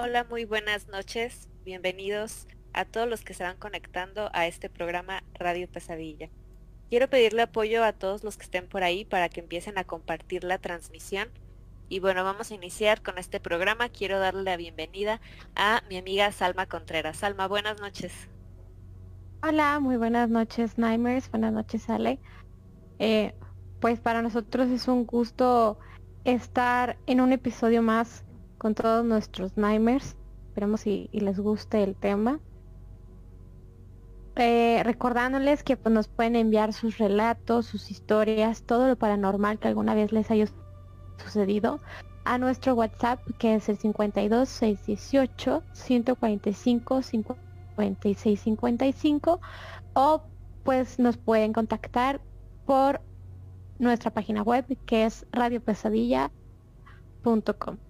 Hola, muy buenas noches. Bienvenidos a todos los que se van conectando a este programa Radio Pesadilla. Quiero pedirle apoyo a todos los que estén por ahí para que empiecen a compartir la transmisión. Y bueno, vamos a iniciar con este programa. Quiero darle la bienvenida a mi amiga Salma Contreras. Salma, buenas noches. Hola, muy buenas noches, Nightmares. Buenas noches, Ale. Eh, pues para nosotros es un gusto estar en un episodio más con todos nuestros Nightmares. Esperemos si les guste el tema. Eh, recordándoles que pues, nos pueden enviar sus relatos, sus historias, todo lo paranormal que alguna vez les haya sucedido a nuestro WhatsApp que es el 52 618 145 56 55 o pues nos pueden contactar por nuestra página web que es radiopesadilla.com.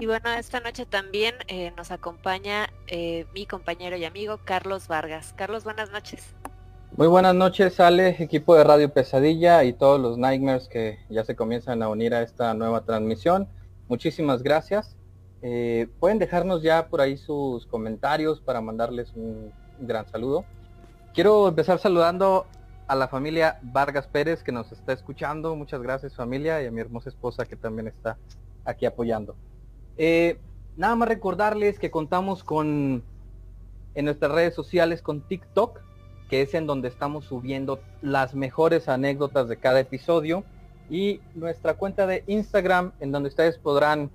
Y bueno, esta noche también eh, nos acompaña eh, mi compañero y amigo Carlos Vargas. Carlos, buenas noches. Muy buenas noches, Ale, equipo de Radio Pesadilla y todos los Nightmares que ya se comienzan a unir a esta nueva transmisión. Muchísimas gracias. Eh, pueden dejarnos ya por ahí sus comentarios para mandarles un gran saludo. Quiero empezar saludando a la familia Vargas Pérez que nos está escuchando. Muchas gracias familia y a mi hermosa esposa que también está aquí apoyando. Eh, nada más recordarles que contamos con en nuestras redes sociales con TikTok, que es en donde estamos subiendo las mejores anécdotas de cada episodio, y nuestra cuenta de Instagram, en donde ustedes podrán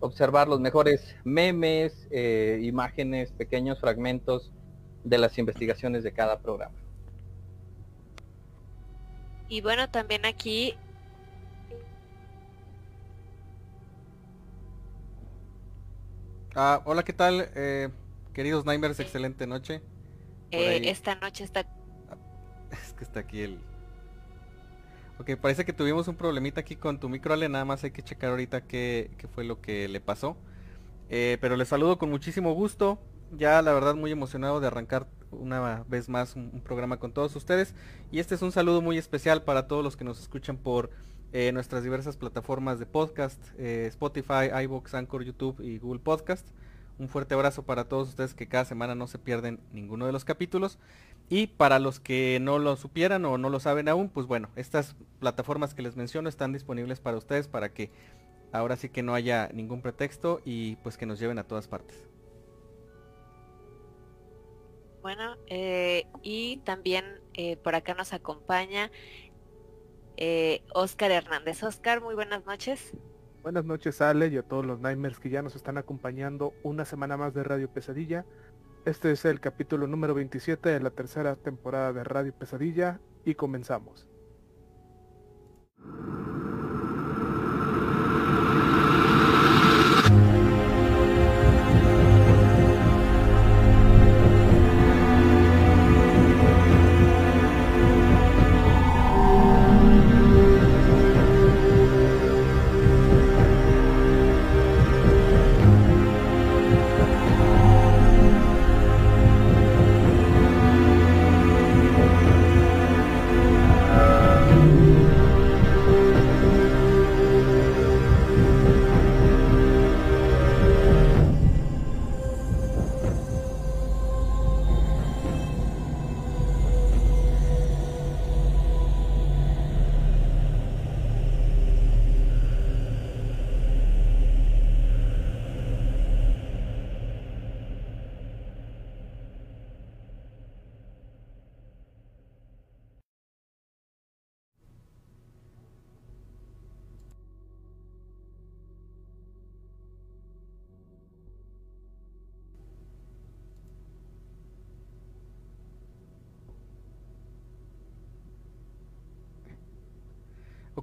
observar los mejores memes, eh, imágenes, pequeños fragmentos de las investigaciones de cada programa. Y bueno, también aquí Ah, hola, ¿qué tal? Eh, queridos Nightmares, excelente noche. Eh, esta noche está... Es que está aquí el... Ok, parece que tuvimos un problemita aquí con tu micro, Ale, nada más hay que checar ahorita qué, fue lo que le pasó. Eh, pero les saludo con muchísimo gusto, ya la verdad muy emocionado de arrancar una vez más un, programa con todos ustedes. Y este es un saludo muy especial para todos los que nos escuchan por eh, nuestras diversas plataformas de podcast, eh, Spotify, iVoox, Anchor, YouTube y Google Podcast. Un fuerte abrazo para todos ustedes que cada semana no se pierden ninguno de los capítulos. Y para los que no lo supieran o no lo saben aún, pues bueno, estas plataformas que les menciono están disponibles para ustedes para que ahora sí que no haya ningún pretexto y pues que nos lleven a todas partes. Bueno, eh, y también por acá nos acompaña eh, Oscar Hernández. Oscar, muy buenas noches. Buenas noches Ale y a todos los Nightmares que ya nos están acompañando una semana más de Radio Pesadilla. Este es el capítulo número 27 de la tercera temporada de Radio Pesadilla y comenzamos.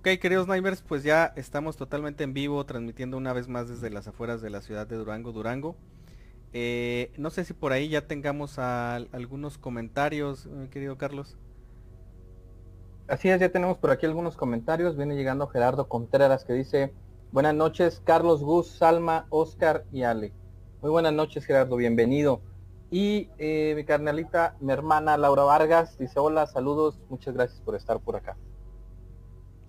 Ok, queridos Nightmares, pues ya estamos totalmente en vivo, transmitiendo una vez más desde las afueras de la ciudad de Durango, Durango. Eh, no sé si por ahí ya tengamos algunos comentarios, querido Carlos. Así es, ya tenemos por aquí algunos comentarios. Viene llegando Gerardo Contreras que dice, buenas noches Carlos, Gus, Salma, Oscar y Ale. Muy buenas noches Gerardo, bienvenido. Y eh, mi carnalita, mi hermana Laura Vargas, dice hola, saludos, muchas gracias por estar por acá.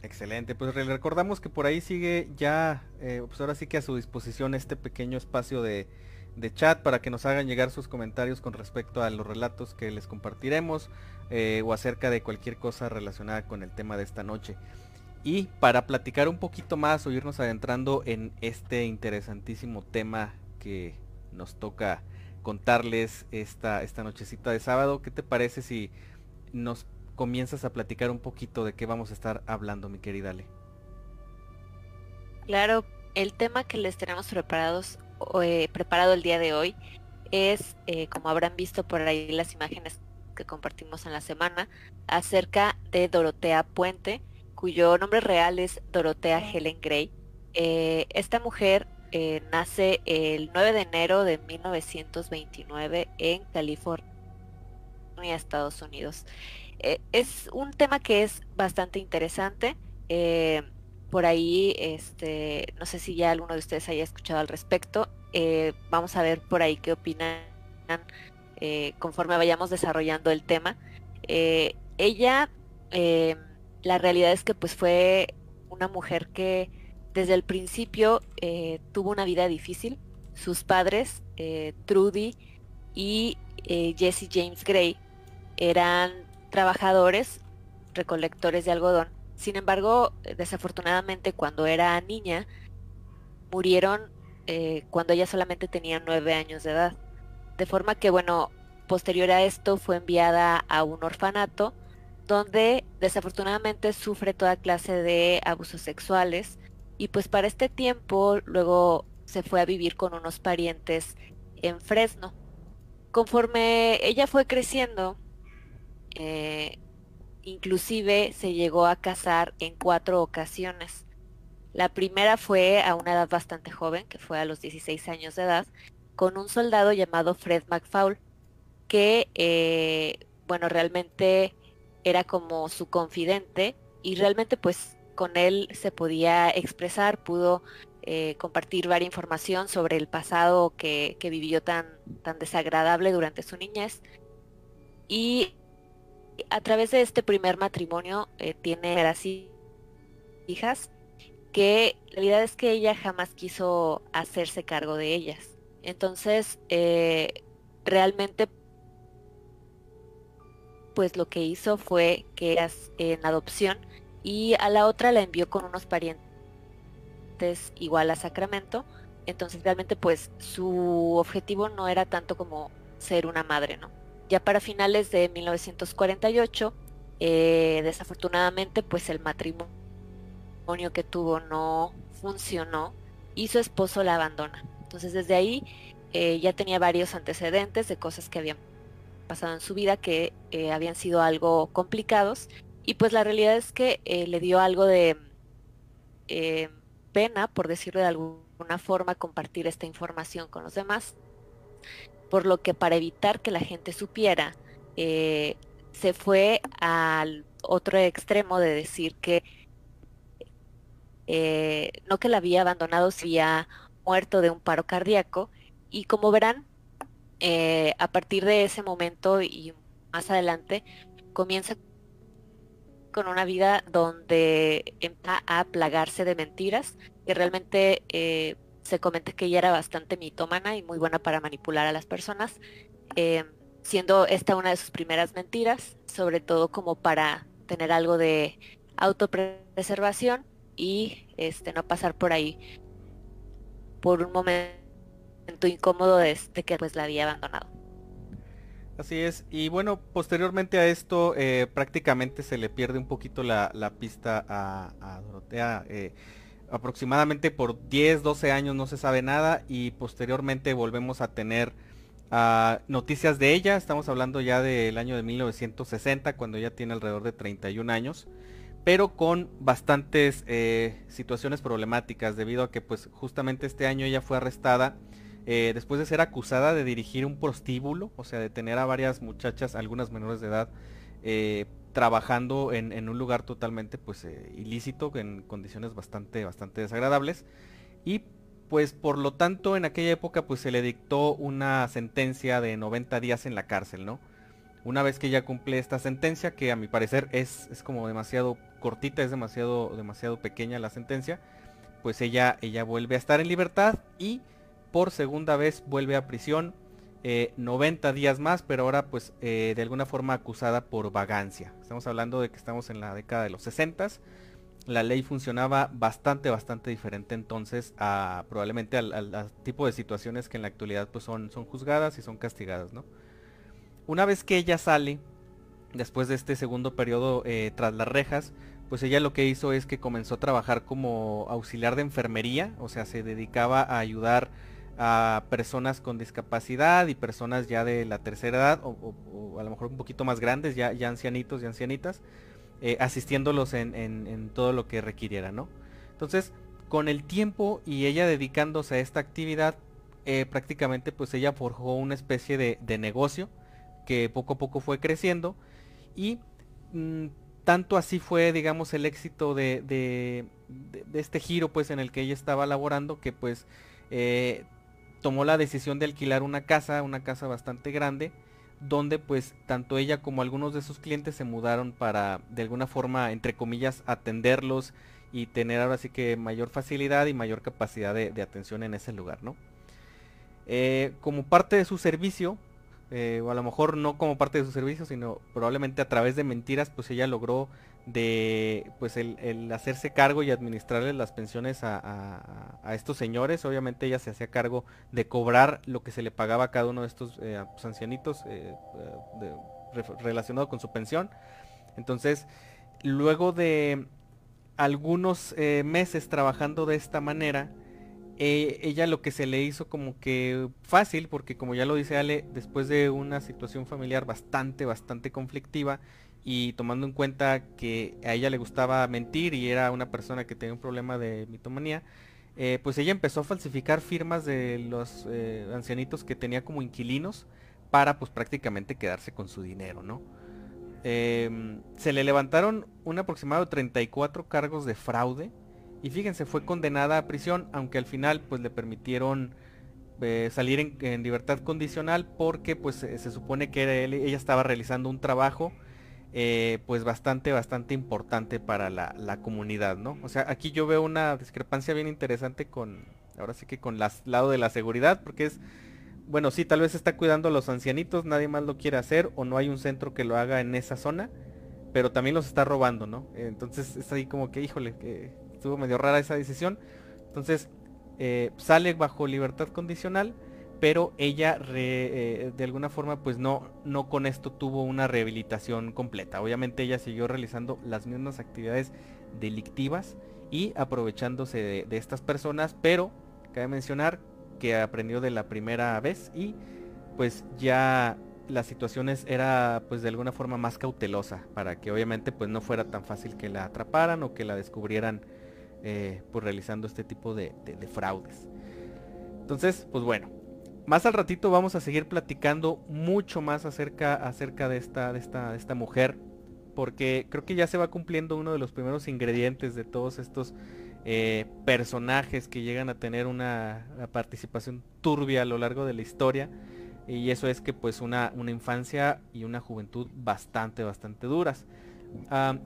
Excelente, pues recordamos que por ahí sigue ya, eh, pues ahora sí que a su disposición este pequeño espacio de, de, chat para que nos hagan llegar sus comentarios con respecto a los relatos que les compartiremos eh, o acerca de cualquier cosa relacionada con el tema de esta noche. Y para platicar un poquito más o irnos adentrando en este interesantísimo tema que nos toca contarles esta, esta nochecita de sábado, ¿qué te parece si nos comienzas a platicar un poquito de qué vamos a estar hablando, mi querida Ale. Claro, el tema que les tenemos preparados, eh, preparado el día de hoy es, eh, como habrán visto por ahí las imágenes que compartimos en la semana, acerca de Dorotea Puente, cuyo nombre real es Dorotea Helen Gray. Eh, esta mujer nace el 9 de enero de 1929 en California, Estados Unidos. Eh, es un tema que es bastante interesante. Eh, por ahí, este, no sé si ya alguno de ustedes haya escuchado al respecto. Eh, vamos a ver por ahí qué opinan conforme vayamos desarrollando el tema. ella, la realidad es que pues fue una mujer que desde el principio tuvo una vida difícil. Sus padres, Trudy y Jesse James Gray, eran trabajadores recolectores de algodón. Sin embargo, desafortunadamente cuando era niña, murieron eh, cuando ella solamente tenía nueve años de edad. De forma que, bueno, posterior a esto fue enviada a un orfanato donde desafortunadamente sufre toda clase de abusos sexuales y pues para este tiempo luego se fue a vivir con unos parientes en Fresno. Conforme ella fue creciendo, eh, inclusive se llegó a casar en cuatro ocasiones. La primera fue a una edad bastante joven, que fue a los 16 años de edad, con un soldado llamado Fred McFaul, que, eh, bueno, realmente era como su confidente y realmente pues con él se podía expresar, pudo eh, compartir varias información sobre el pasado que, que, vivió tan, tan desagradable durante su niñez. Y a través de este primer matrimonio eh, tiene así hijas que la realidad es que ella jamás quiso hacerse cargo de ellas. Entonces, eh, realmente, pues lo que hizo fue que eras en adopción y a la otra la envió con unos parientes igual a Sacramento. Entonces, realmente, pues su objetivo no era tanto como ser una madre, ¿no? Ya para finales de 1948, eh, desafortunadamente, pues el matrimonio que tuvo no funcionó y su esposo la abandona. Entonces desde ahí eh, ya tenía varios antecedentes de cosas que habían pasado en su vida que eh, habían sido algo complicados y pues la realidad es que le dio algo de pena, por decirlo de alguna forma, compartir esta información con los demás por lo que para evitar que la gente supiera, eh, se fue al otro extremo de decir que eh, no que la había abandonado, se había muerto de un paro cardíaco. Y como verán, eh, a partir de ese momento y más adelante, comienza con una vida donde empieza a plagarse de mentiras, que realmente se comenta que ella era bastante mitómana y muy buena para manipular a las personas, eh, siendo esta una de sus primeras mentiras, sobre todo como para tener algo de autopreservación y este no pasar por ahí por un momento incómodo de, que pues la había abandonado. Así es, y bueno, posteriormente a esto eh, prácticamente se le pierde un poquito la, pista a, Dorotea. Eh, aproximadamente por 10, 12 años no se sabe nada y posteriormente volvemos a tener ah, noticias de ella. Estamos hablando ya del año de 1960 cuando ella tiene alrededor de 31 años. Pero con bastantes eh, situaciones problemáticas debido a que pues justamente este año ella fue arrestada eh, después de ser acusada de dirigir un prostíbulo, o sea de tener a varias muchachas, algunas menores de edad, eh, trabajando en, un lugar totalmente pues eh, ilícito, en condiciones bastante, bastante desagradables. Y pues por lo tanto en aquella época pues se le dictó una sentencia de 90 días en la cárcel, ¿no? Una vez que ella cumple esta sentencia, que a mi parecer es, es como demasiado cortita, es demasiado, demasiado pequeña la sentencia, pues ella, ella vuelve a estar en libertad y por segunda vez vuelve a prisión 90 eh, días más, pero ahora pues eh, de alguna forma acusada por vagancia. Estamos hablando de que estamos en la década de los 60 la ley funcionaba bastante, bastante diferente entonces a probablemente al, tipo de situaciones que en la actualidad pues son, son juzgadas y son castigadas, ¿no? Una vez que ella sale, después de este segundo periodo eh, tras las rejas, pues ella lo que hizo es que comenzó a trabajar como auxiliar de enfermería, o sea, se dedicaba a ayudar a personas con discapacidad y personas ya de la tercera edad o, a lo mejor un poquito más grandes, ya, ancianitos y ancianitas, eh, asistiéndolos en, todo lo que requiriera, ¿no? Entonces, con el tiempo y ella dedicándose a esta actividad, eh, prácticamente pues ella forjó una especie de, negocio que poco a poco fue creciendo y mm, tanto así fue digamos el éxito de, de, este giro pues en el que ella estaba laborando que pues eh, tomó la decisión de alquilar una casa, una casa bastante grande donde pues tanto ella como algunos de sus clientes se mudaron para de alguna forma, entre comillas, atenderlos y tener ahora sí que mayor facilidad y mayor capacidad de, atención en ese lugar, ¿no? Eh, como parte de su servicio, eh, o a lo mejor no como parte de su servicio, sino probablemente a través de mentiras, pues ella logró de pues el, hacerse cargo y administrarle las pensiones a, estos señores. Obviamente ella se hacía cargo de cobrar lo que se le pagaba a cada uno de estos eh, pues, ancianitos eh, eh, relacionado con su pensión. Entonces, luego de algunos meses trabajando de esta manera, ella lo que se le hizo como que fácil, porque como ya lo dice Ale, después de una situación familiar bastante, bastante conflictiva, y tomando en cuenta que a ella le gustaba mentir y era una persona que tenía un problema de mitomanía, eh, pues ella empezó a falsificar firmas de los eh, ancianitos que tenía como inquilinos para pues prácticamente quedarse con su dinero, ¿no? Em, se le levantaron un aproximado de 34 cargos de fraude y fíjense, fue condenada a prisión, aunque al final pues le permitieron eh, salir en, libertad condicional porque pues se supone que ella estaba realizando un trabajo eh, pues bastante, bastante importante para la, comunidad, ¿no? O sea, aquí yo veo una discrepancia bien interesante con, ahora sí que con el lado de la seguridad, porque es, bueno, sí, tal vez está cuidando a los ancianitos, nadie más lo quiere hacer, o no hay un centro que lo haga en esa zona, pero también los está robando, ¿no? Entonces es ahí como que, híjole, que estuvo medio rara esa decisión. Entonces, eh, sale bajo libertad condicional pero ella eh, de alguna forma pues no, no con esto tuvo una rehabilitación completa. Obviamente ella siguió realizando las mismas actividades delictivas y aprovechándose de, estas personas, pero cabe mencionar que aprendió de la primera vez y pues ya las situaciones era pues de alguna forma más cautelosa para que obviamente pues no fuera tan fácil que la atraparan o que la descubrieran eh, pues realizando este tipo de, de fraudes. Entonces pues bueno, más al ratito vamos a seguir platicando mucho más acerca, acerca de, esta, de, esta, esta mujer. Porque creo que ya se va cumpliendo uno de los primeros ingredientes de todos estos eh, personajes que llegan a tener una, participación turbia a lo largo de la historia. Y eso es que pues una, una infancia y una juventud bastante, bastante duras.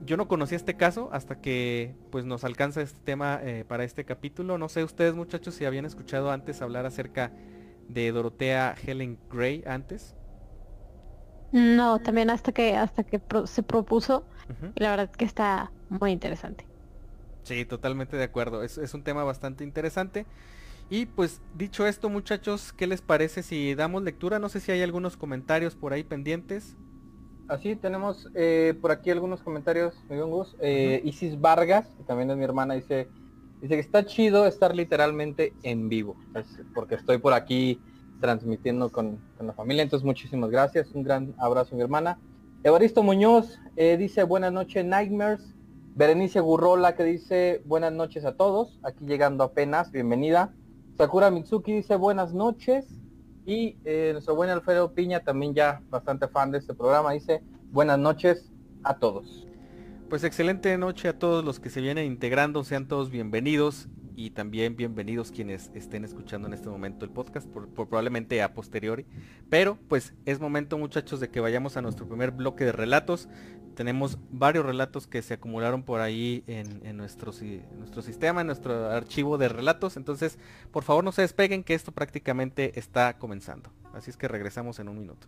yo no conocía este caso hasta que pues nos alcanza este tema eh, para este capítulo. No sé ustedes muchachos si habían escuchado antes hablar acerca de Dorotea Helen Gray antes? No, también hasta que hasta que se propuso. la verdad que está muy interesante. Sí, totalmente de acuerdo. Es, es, un tema bastante interesante. Y pues dicho esto muchachos, ¿qué les parece si damos lectura? No sé si hay algunos comentarios por ahí pendientes. Así tenemos eh, por aquí algunos comentarios, muy eh, Isis Vargas, que también es mi hermana, dice, Dice que está chido estar literalmente en vivo, porque estoy por aquí transmitiendo con, la familia, entonces muchísimas gracias, un gran abrazo mi hermana. Evaristo Muñoz eh, dice buenas noches Nightmares. Berenice Gurrola que dice buenas noches a todos, aquí llegando apenas, bienvenida. Sakura Mitsuki dice buenas noches. Y eh, nuestro buen Alfredo Piña, también ya bastante fan de este programa, dice buenas noches a todos. Pues excelente noche a todos los que se vienen integrando, sean todos bienvenidos. y también bienvenidos quienes estén escuchando en este momento el podcast, por, probablemente a posteriori. Pero pues es momento muchachos de que vayamos a nuestro primer bloque de relatos. Tenemos varios relatos que se acumularon por ahí en, nuestro, en nuestro sistema, en nuestro archivo de relatos. Entonces, por favor no se despeguen que esto prácticamente está comenzando. Así es que regresamos en un minuto.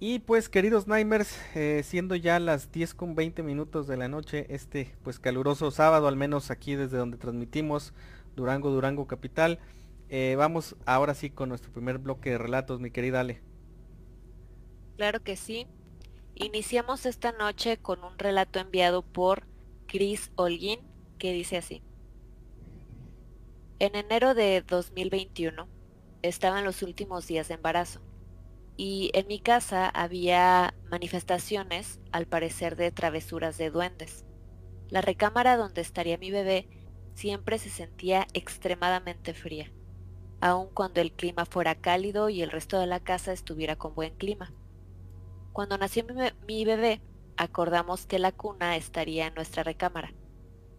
Y pues queridos Nightmares, eh, siendo ya las 10 con 20 minutos de la noche, este pues caluroso sábado, al menos aquí desde donde transmitimos Durango, Durango Capital, eh, vamos ahora sí con nuestro primer bloque de relatos, mi querida Ale. Claro que sí. Iniciamos esta noche con un relato enviado por Chris Holguín que dice así. En enero de 2021 estaban los últimos días de embarazo y en mi casa había manifestaciones, al parecer, de travesuras de duendes. La recámara donde estaría mi bebé siempre se sentía extremadamente fría, aun cuando el clima fuera cálido y el resto de la casa estuviera con buen clima. Cuando nació mi, bebé, acordamos que la cuna estaría en nuestra recámara.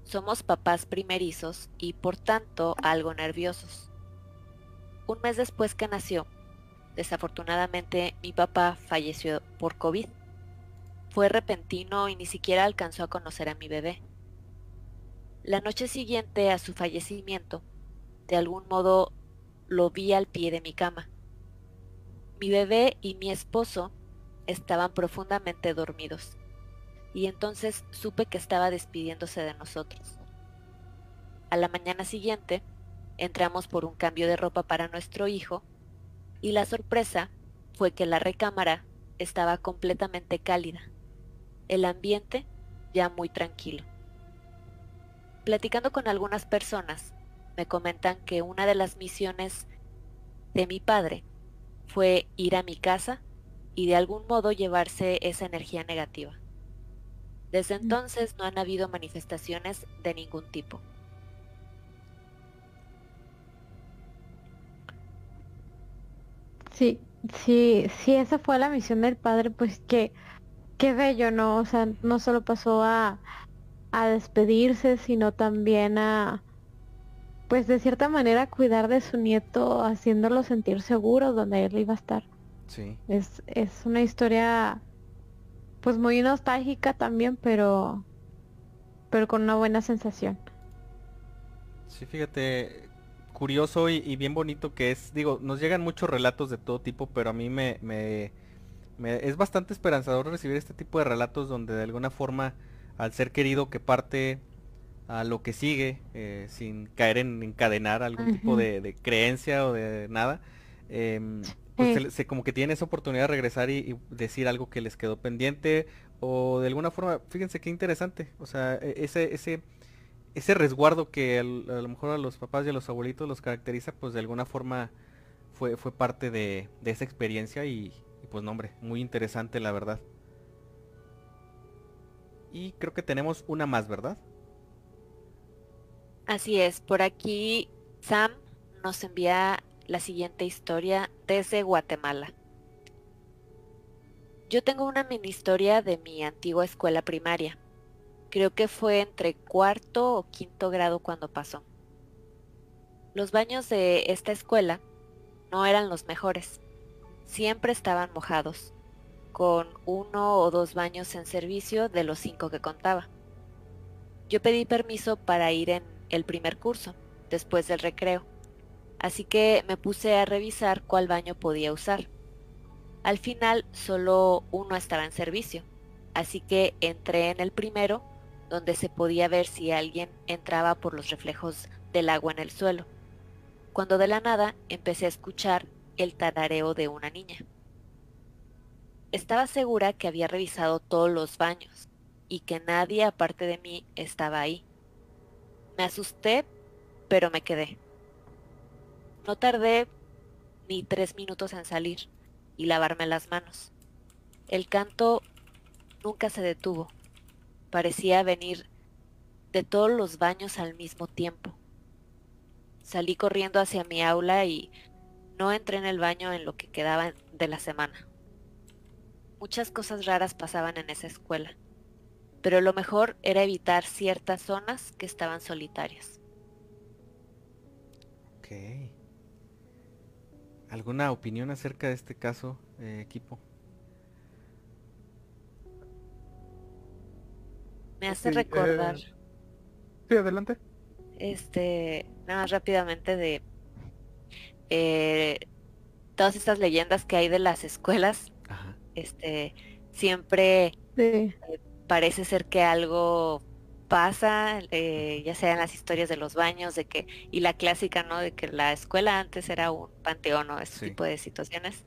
Somos papás primerizos y por tanto algo nerviosos. Un mes después que nació, Desafortunadamente mi papá falleció por COVID. Fue repentino y ni siquiera alcanzó a conocer a mi bebé. La noche siguiente a su fallecimiento, de algún modo lo vi al pie de mi cama. Mi bebé y mi esposo estaban profundamente dormidos, y entonces supe que estaba despidiéndose de nosotros. A la mañana siguiente, entramos por un cambio de ropa para nuestro hijo y la sorpresa fue que la recámara estaba completamente cálida, el ambiente ya muy tranquilo. Platicando con algunas personas, me comentan que una de las misiones de mi padre fue ir a mi casa y de algún modo llevarse esa energía negativa. Desde mm. entonces no han habido manifestaciones de ningún tipo. Sí, sí, sí, esa fue la misión del padre, pues que, qué bello, ¿no? O sea, no solo pasó a, a despedirse, sino también a, pues de cierta manera cuidar de su nieto, haciéndolo sentir seguro donde él iba a estar. Sí. Es, es una historia, pues muy nostálgica también, pero, pero con una buena sensación. Sí, fíjate, curioso y, bien bonito que es, digo, nos llegan muchos relatos de todo tipo, pero a mí me, me, es bastante esperanzador recibir este tipo de relatos donde de alguna forma al ser querido que parte a lo que sigue eh, sin caer en encadenar algún tipo de, creencia o de nada, em, pues se, como que tiene esa oportunidad de regresar y, decir algo que les quedó pendiente o de alguna forma, fíjense qué interesante, o sea, e, ese, ese ese resguardo que a lo mejor a los papás y a los abuelitos los caracteriza, pues de alguna forma fue, fue parte de, esa experiencia y, pues no hombre, muy interesante la verdad. Y creo que tenemos una más, ¿verdad? Así es, por aquí Sam nos envía la siguiente historia desde Guatemala. Yo tengo una mini historia de mi antigua escuela primaria. Creo que fue entre cuarto o quinto grado cuando pasó. Los baños de esta escuela no eran los mejores. Siempre estaban mojados, con uno o dos baños en servicio de los cinco que contaba. Yo pedí permiso para ir en el primer curso, después del recreo, así que me puse a revisar cuál baño podía usar. Al final solo uno estaba en servicio, así que entré en el primero donde se podía ver si alguien entraba por los reflejos del agua en el suelo, cuando de la nada empecé a escuchar el tarareo de una niña. Estaba segura que había revisado todos los baños y que nadie aparte de mí estaba ahí, Me asusté, pero me quedé. No tardé ni tres minutos en salir y lavarme las manos. El canto nunca se detuvo. Parecía venir de todos los baños al mismo tiempo. Salí corriendo hacia mi aula y no entré en el baño en lo que quedaba de la semana. Muchas cosas raras pasaban en esa escuela, pero lo mejor era evitar ciertas zonas que estaban solitarias. Ok. ¿Alguna opinión acerca de este caso, eh, equipo? Me hace Sí, recordar, eh, Sí, adelante. este, nada más rápidamente de eh, todas estas leyendas que hay de las escuelas. Ajá. Este, siempre Sí. parece ser que algo pasa, eh, ya sea en las historias de los baños, de que, y la clásica, ¿no? De que la escuela antes era un panteón o ese Sí. tipo de situaciones.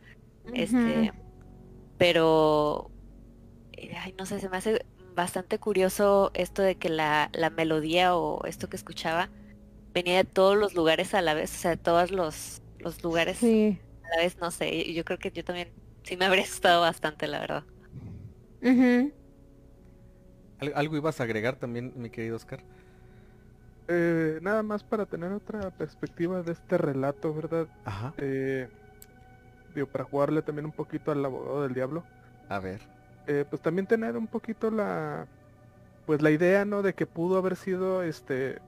Este, pero, eh, ay, no sé, se me hace bastante curioso esto de que la, la melodía o esto que escuchaba venía de todos los lugares a la vez, o sea, de todos los, los lugares Sí. a la vez, no sé, yo creo que yo también sí me habría asustado bastante, la verdad. Ujú. ¿Al- ¿Algo ibas a agregar también, mi querido Oscar? Eh, nada más para tener otra perspectiva de este relato, ¿verdad? Ajá. Eh, digo, para jugarle también un poquito al abogado del diablo. A ver. Eh, pues también tener un poquito la pues la idea no de que pudo haber sido este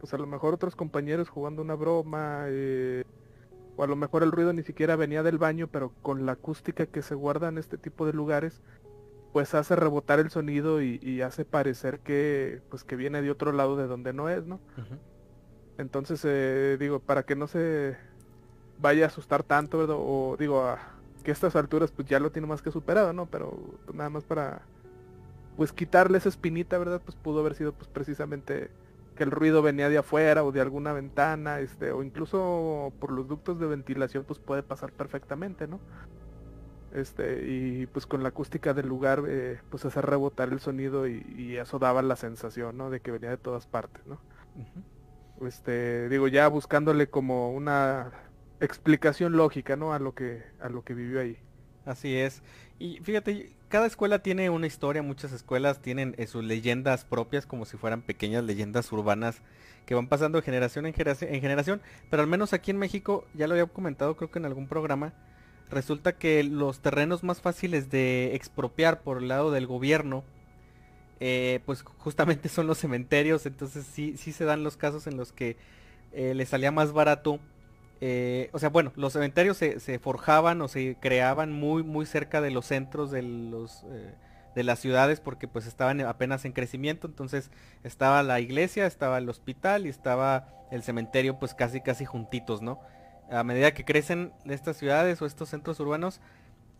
pues a lo mejor otros compañeros jugando una broma eh, o a lo mejor el ruido ni siquiera venía del baño pero con la acústica que se guarda en este tipo de lugares pues hace rebotar el sonido y, y hace parecer que pues que viene de otro lado de donde no es no entonces eh, digo para que no se vaya a asustar tanto ¿verdad? o digo a que a estas alturas pues ya lo tiene más que superado, ¿no? Pero pues, nada más para pues quitarle esa espinita, ¿verdad? Pues pudo haber sido pues precisamente que el ruido venía de afuera o de alguna ventana, este, o incluso por los ductos de ventilación pues puede pasar perfectamente, ¿no? Este, y pues con la acústica del lugar eh, pues hacer rebotar el sonido y, y eso daba la sensación, ¿no? De que venía de todas partes, ¿no? Este digo ya buscándole como una explicación lógica no a lo que a lo que vivió ahí. Así es. Y fíjate, cada escuela tiene una historia, muchas escuelas tienen eh, sus leyendas propias como si fueran pequeñas leyendas urbanas que van pasando de generación en generación, en generación, pero al menos aquí en México, ya lo había comentado creo que en algún programa, resulta que los terrenos más fáciles de expropiar por el lado del gobierno, eh, pues justamente son los cementerios, entonces sí, sí se dan los casos en los que eh, les salía más barato eh, o sea, bueno, los cementerios se, forjaban o se creaban muy muy cerca de los centros eh, de las ciudades porque pues estaban apenas en crecimiento, entonces estaba la iglesia, estaba el hospital y estaba el cementerio pues casi casi juntitos, ¿no? A medida que crecen estas ciudades o estos centros urbanos,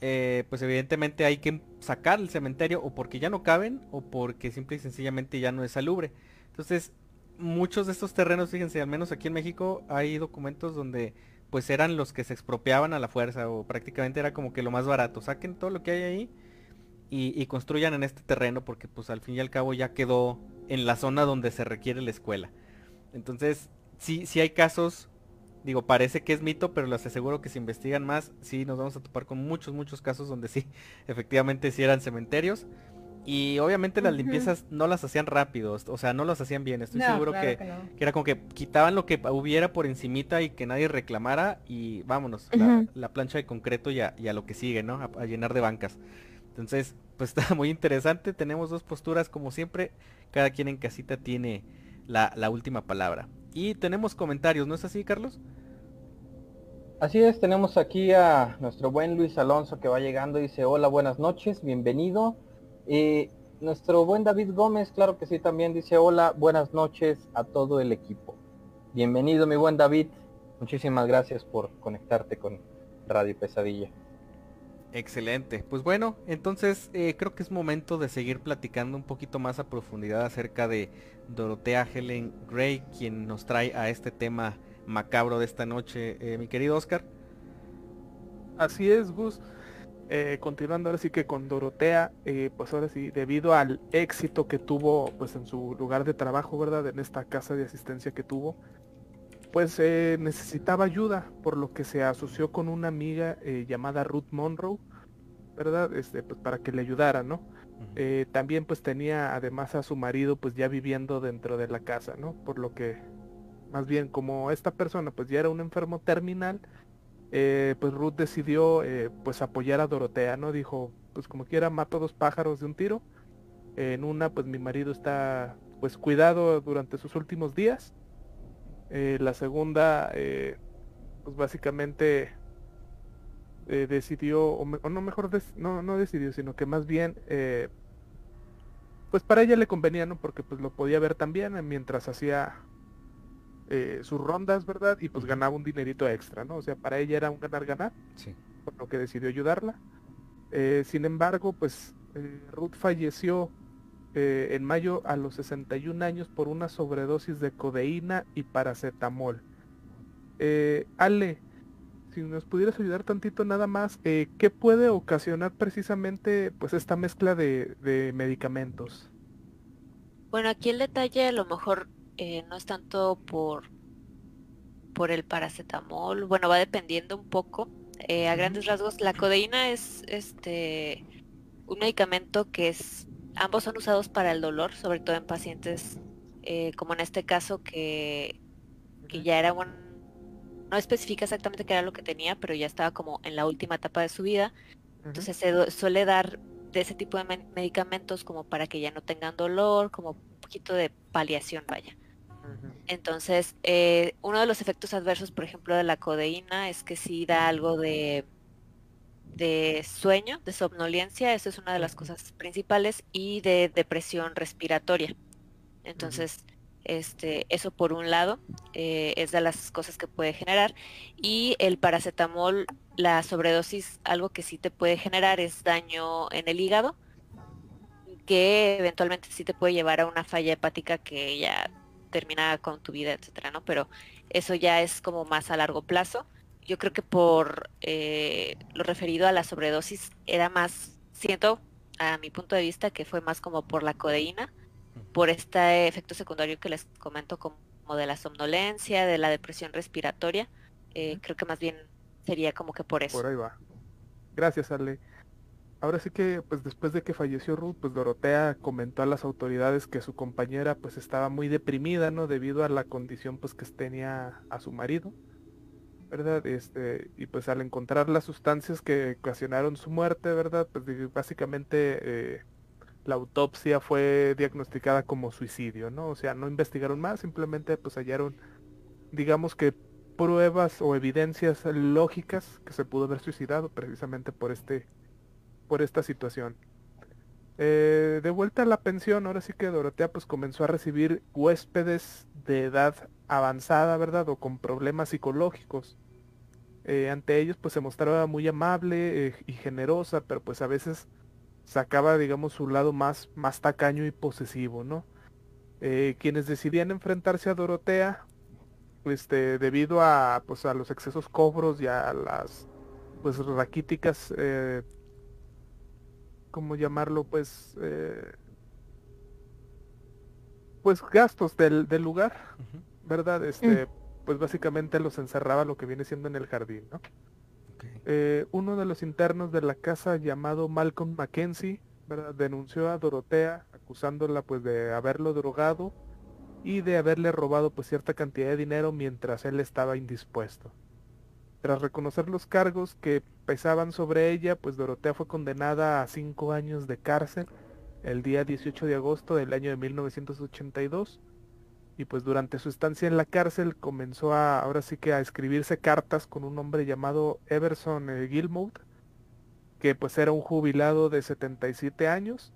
eh, pues evidentemente hay que sacar el cementerio o porque ya no caben o porque simple y sencillamente ya no es salubre. Entonces, muchos de estos terrenos, fíjense, al menos aquí en México hay documentos donde pues eran los que se expropiaban a la fuerza o prácticamente era como que lo más barato. Saquen todo lo que hay ahí y, construyan en este terreno porque pues al fin y al cabo ya quedó en la zona donde se requiere la escuela. Entonces, sí, sí hay casos, digo, parece que es mito, pero les aseguro que si investigan más, sí nos vamos a topar con muchos, muchos casos donde sí, efectivamente sí eran cementerios. Y obviamente las limpiezas no las hacían rápido, o sea, no las hacían bien. Estoy No, seguro claro que, que no. que era como que quitaban lo que hubiera por encimita y que nadie reclamara y vámonos, la, plancha de concreto y a, y a lo que sigue, ¿no? A, a llenar de bancas. Entonces, pues está muy interesante, tenemos dos posturas como siempre, cada quien en casita tiene la, la última palabra. Y tenemos comentarios, ¿no es así, Carlos? Así es, tenemos aquí a nuestro buen Luis Alonso que va llegando y dice, hola, buenas noches, bienvenido. Y nuestro buen David Gómez, claro que sí, también dice, hola, buenas noches a todo el equipo. Bienvenido, mi buen David. Muchísimas gracias por conectarte con Radio Pesadilla. Excelente. Pues bueno, entonces eh, creo que es momento de seguir platicando un poquito más a profundidad acerca de Dorotea Helen Gray, quien nos trae a este tema macabro de esta noche, eh, mi querido Oscar. así es Gus Eh, continuando ahora sí que con Dorotea, eh, pues ahora sí, debido al éxito que tuvo pues en su lugar de trabajo, ¿verdad? En esta casa de asistencia que tuvo, pues eh, necesitaba ayuda, por lo que se asoció con una amiga llamada Ruth Monroe, ¿verdad? Este, pues para que le ayudara, ¿no? también pues tenía además a su marido pues ya viviendo dentro de la casa, ¿no? Por lo que, más bien como esta persona pues ya era un enfermo terminal, eh, pues Ruth decidió eh, pues apoyar a Dorotea, ¿no? Dijo, pues como quiera mato dos pájaros de un tiro. En una, pues mi marido está pues cuidado durante sus últimos días. Eh, la segunda, pues básicamente decidió, o, no mejor, no, no decidió, sino que más bien, pues para ella le convenía, ¿no? Porque pues lo podía ver también mientras hacía eh, sus rondas, ¿verdad? Y pues ganaba un dinerito extra, ¿no? O sea, para ella era un ganar-ganar, sí. por lo que decidió ayudarla. Eh, sin embargo, pues eh, Ruth falleció en mayo a los 61 años por una sobredosis de codeína y paracetamol. Ale, si nos pudieras ayudar tantito nada más, ¿qué puede ocasionar precisamente pues esta mezcla de, de medicamentos? Bueno, aquí el detalle a lo mejor eh, no es tanto por, por el paracetamol, bueno, va dependiendo un poco. Eh, a grandes rasgos, la codeína es este un medicamento que es, ambos son usados para el dolor, sobre todo en pacientes eh, como en este caso que, que ya era un, no especifica exactamente qué era lo que tenía, pero ya estaba como en la última etapa de su vida. Entonces se suele dar de ese tipo de medicamentos como para que ya no tengan dolor, como un poquito de paliación, vaya. Entonces, eh, uno de los efectos adversos, por ejemplo, de la codeína es que sí da algo de, de sueño, de somnolencia, eso es una de las cosas principales, y de depresión respiratoria. Entonces, este, eso por un lado eh, es de las cosas que puede generar. Y el paracetamol, la sobredosis, algo que sí te puede generar es daño en el hígado, que eventualmente sí te puede llevar a una falla hepática que ya termina con tu vida, etcétera, ¿no? Pero eso ya es como más a largo plazo. Yo creo que por eh, lo referido a la sobredosis era más, siento a mi punto de vista que fue más como por la codeína, por este efecto secundario que les comento como de la somnolencia, de la depresión respiratoria. Eh, creo que más bien sería como que por eso. Por ahí va. Gracias, Ale. Ahora sí que, pues después de que falleció Ruth, pues Dorotea comentó a las autoridades que su compañera pues estaba muy deprimida, ¿no? Debido a la condición pues que tenía a su marido, ¿verdad? Este, y pues al encontrar las sustancias que ocasionaron su muerte, ¿verdad? Pues básicamente eh, la autopsia fue diagnosticada como suicidio, ¿no? O sea, no investigaron más, simplemente pues hallaron, digamos que pruebas o evidencias lógicas que se pudo haber suicidado precisamente por este por esta situación. Eh, de vuelta a la pensión, ahora sí que Dorotea pues comenzó a recibir huéspedes de edad avanzada, ¿verdad? O con problemas psicológicos. Eh, ante ellos pues se mostraba muy amable eh, y generosa, pero pues a veces sacaba, digamos, su lado más, más tacaño y posesivo, ¿no? quienes decidían enfrentarse a Dorotea, este, debido a, pues, a los excesos cobros y a las pues raquíticas como llamarlo? Pues, eh, pues gastos del, del lugar, ¿verdad? Este, mm. pues básicamente los encerraba lo que viene siendo en el jardín, ¿no? Eh, uno de los internos de la casa llamado Malcolm Mackenzie, ¿verdad? denunció a Dorotea acusándola pues de haberlo drogado y de haberle robado pues cierta cantidad de dinero mientras él estaba indispuesto. Tras reconocer los cargos que pesaban sobre ella, pues Dorotea fue condenada a cinco años de cárcel el día 18 de agosto del año de 1982. Y pues durante su estancia en la cárcel comenzó a, ahora sí que a escribirse cartas con un hombre llamado Everson eh, Gilmouth, que pues era un jubilado de 77 años,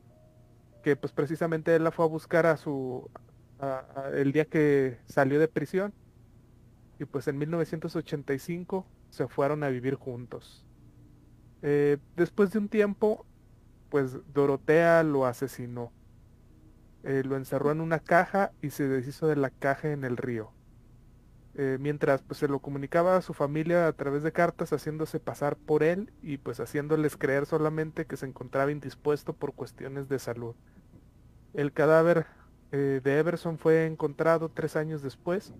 que pues precisamente él la fue a buscar a su, el día que salió de prisión. Y pues en 1985 se fueron a vivir juntos. Eh, después de un tiempo, pues Dorotea lo asesinó. Eh, lo encerró en una caja y se deshizo de la caja en el río. eh, mientras pues se lo comunicaba a su familia a través de cartas haciéndose pasar por él y pues haciéndoles creer solamente que se encontraba indispuesto por cuestiones de salud. El cadáver de Everson fue encontrado tres años después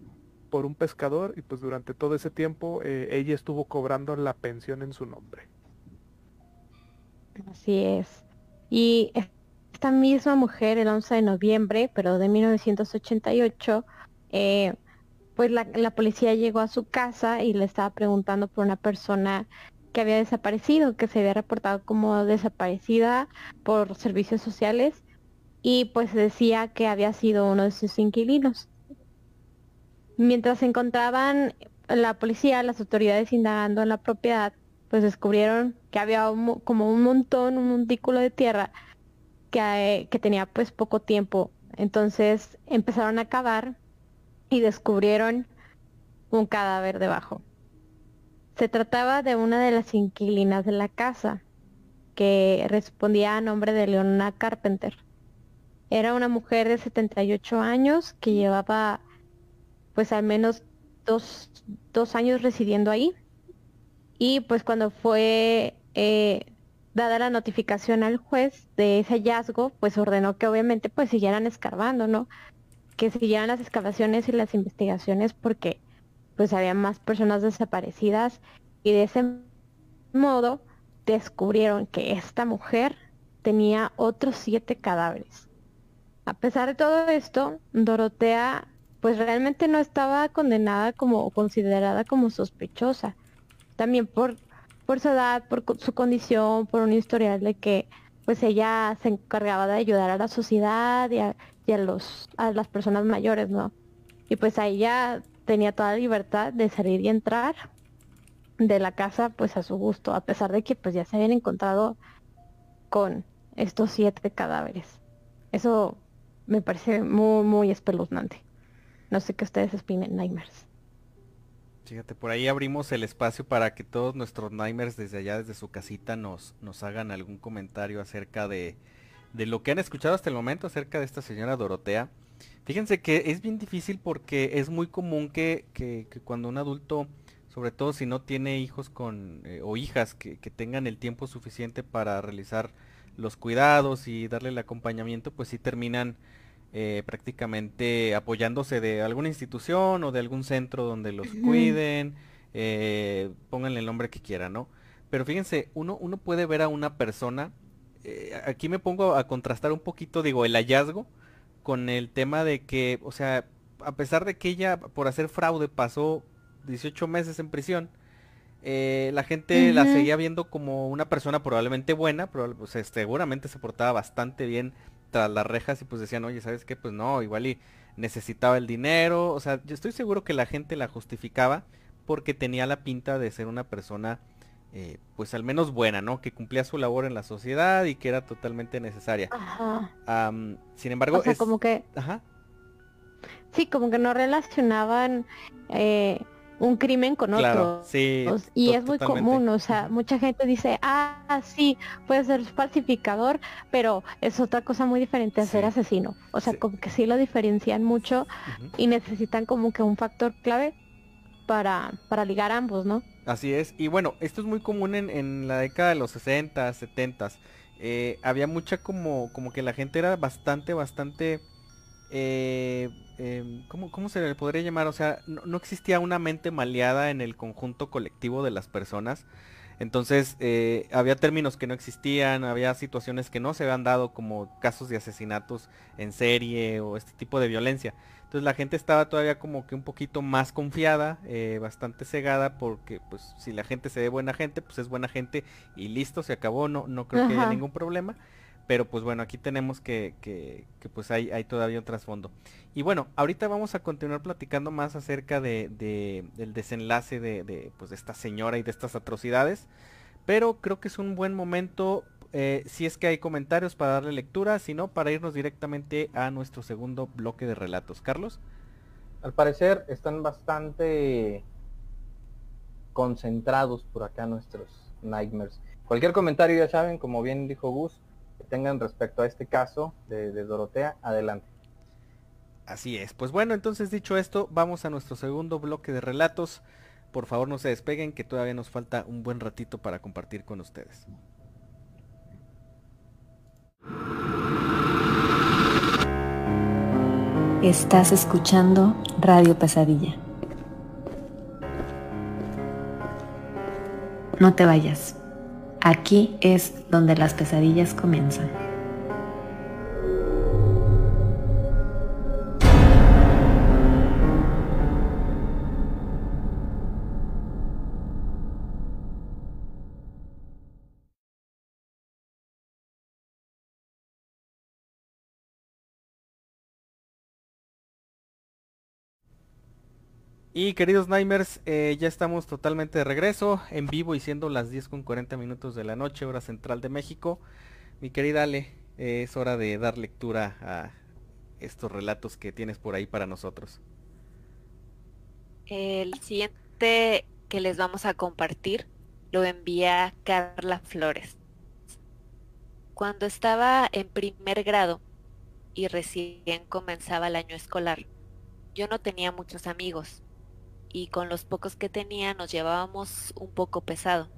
por un pescador y pues durante todo ese tiempo eh, ella estuvo cobrando la pensión en su nombre. Así es. Y esta misma mujer el 11 de noviembre, pero de 1988, eh, pues la, policía llegó a su casa y le estaba preguntando por una persona que había desaparecido, que se había reportado como desaparecida por servicios sociales y pues decía que había sido uno de sus inquilinos. Mientras se encontraban la policía, las autoridades indagando en la propiedad, pues descubrieron que había como un montón, un montículo de tierra que, que tenía pues poco tiempo. Entonces empezaron a cavar y descubrieron un cadáver debajo. Se trataba de una de las inquilinas de la casa, que respondía a nombre de Leona Carpenter. Era una mujer de 78 años que llevaba pues al menos dos, años residiendo ahí. Y pues cuando fue eh, dada la notificación al juez de ese hallazgo, pues ordenó que obviamente pues siguieran escarbando, ¿no? que siguieran las excavaciones y las investigaciones porque pues había más personas desaparecidas y de ese modo descubrieron que esta mujer tenía otros siete cadáveres. A pesar de todo esto, Dorotea pues realmente no estaba condenada como considerada como sospechosa. También por, por su edad, por su condición, por un historial de que pues ella se encargaba de ayudar a la sociedad y a, y a los a las personas mayores, ¿no? Y pues ahí ya tenía toda la libertad de salir y entrar de la casa pues a su gusto, a pesar de que pues ya se habían encontrado con estos siete cadáveres. Eso me parece muy muy espeluznante. No sé qué ustedes opinen, Nightmares. Fíjate, por ahí abrimos el espacio para que todos nuestros Nightmares desde allá, desde su casita, nos, nos hagan algún comentario acerca de, de lo que han escuchado hasta el momento acerca de esta señora Dorotea. Fíjense que es bien difícil porque es muy común que, que, cuando un adulto, sobre todo si no tiene hijos con eh, o hijas que, tengan el tiempo suficiente para realizar los cuidados y darle el acompañamiento, pues sí terminan eh, prácticamente apoyándose de alguna institución o de algún centro donde los cuiden, eh, pónganle el nombre que quieran, ¿no? Pero fíjense, uno, uno puede ver a una persona eh, aquí me pongo a contrastar un poquito, digo, el hallazgo con el tema de que, o sea, a pesar de que ella por hacer fraude pasó 18 meses en prisión, eh, la gente la seguía viendo como una persona probablemente buena, pero pues, seguramente se portaba bastante bien tras las rejas y pues decían, oye, ¿sabes qué? Pues no, igual y necesitaba el dinero, o sea, yo estoy seguro que la gente la justificaba porque tenía la pinta de ser una persona eh, pues al menos buena, ¿no? Que cumplía su labor en la sociedad y que era totalmente necesaria. Ajá. sin embargo, o sea, como que... Ajá. Sí, como que no relacionaban eh, un crimen con otro. Sí, y es muy común, o sea, mucha gente dice, ah, sí, puede ser falsificador, pero es otra cosa muy diferente a ser asesino. O sea, como que sí lo diferencian mucho y necesitan como que un factor clave para, para ligar ambos, ¿no? Así es, y bueno, esto es muy común en, la década de los 60, 70. Eh, había mucha como, como que la gente era bastante, bastante... Eh, em, ¿cómo, se le podría llamar? O sea, no, existía una mente maleada en el conjunto colectivo de las personas. Entonces, eh, había términos que no existían, había situaciones que no se habían dado como casos de asesinatos en serie o este tipo de violencia. Entonces la gente estaba todavía como que un poquito más confiada, eh, bastante cegada, porque pues si la gente se ve buena gente, pues es buena gente y listo, se acabó, no, no creo que haya ningún problema. Pero pues bueno, aquí tenemos que, que, pues hay, hay todavía un trasfondo. Y bueno, ahorita vamos a continuar platicando más acerca de, de del desenlace de, de, pues, de esta señora y de estas atrocidades. Pero creo que es un buen momento eh, si es que hay comentarios para darle lectura, si no, para irnos directamente a nuestro segundo bloque de relatos. Carlos. Al parecer están bastante concentrados por acá nuestros nightmares. Cualquier comentario ya saben, como bien dijo Gus, tengan respecto a este caso de, Dorotea, adelante. Así es. Pues bueno, entonces dicho esto, vamos a nuestro segundo bloque de relatos. Por favor no se despeguen, que todavía nos falta un buen ratito para compartir con ustedes. Estás escuchando Radio Pesadilla. No te vayas. Aquí es donde las pesadillas comienzan. Y queridos Nimers, eh, ya estamos totalmente de regreso, en vivo y siendo las 10 con 40 minutos de la noche, hora central de México. Mi querida Ale, eh, es hora de dar lectura a estos relatos que tienes por ahí para nosotros. El siguiente que les vamos a compartir lo envía Carla Flores. Cuando estaba en primer grado y recién comenzaba el año escolar, yo no tenía muchos amigos y con los pocos que tenía nos llevábamos un poco pesado.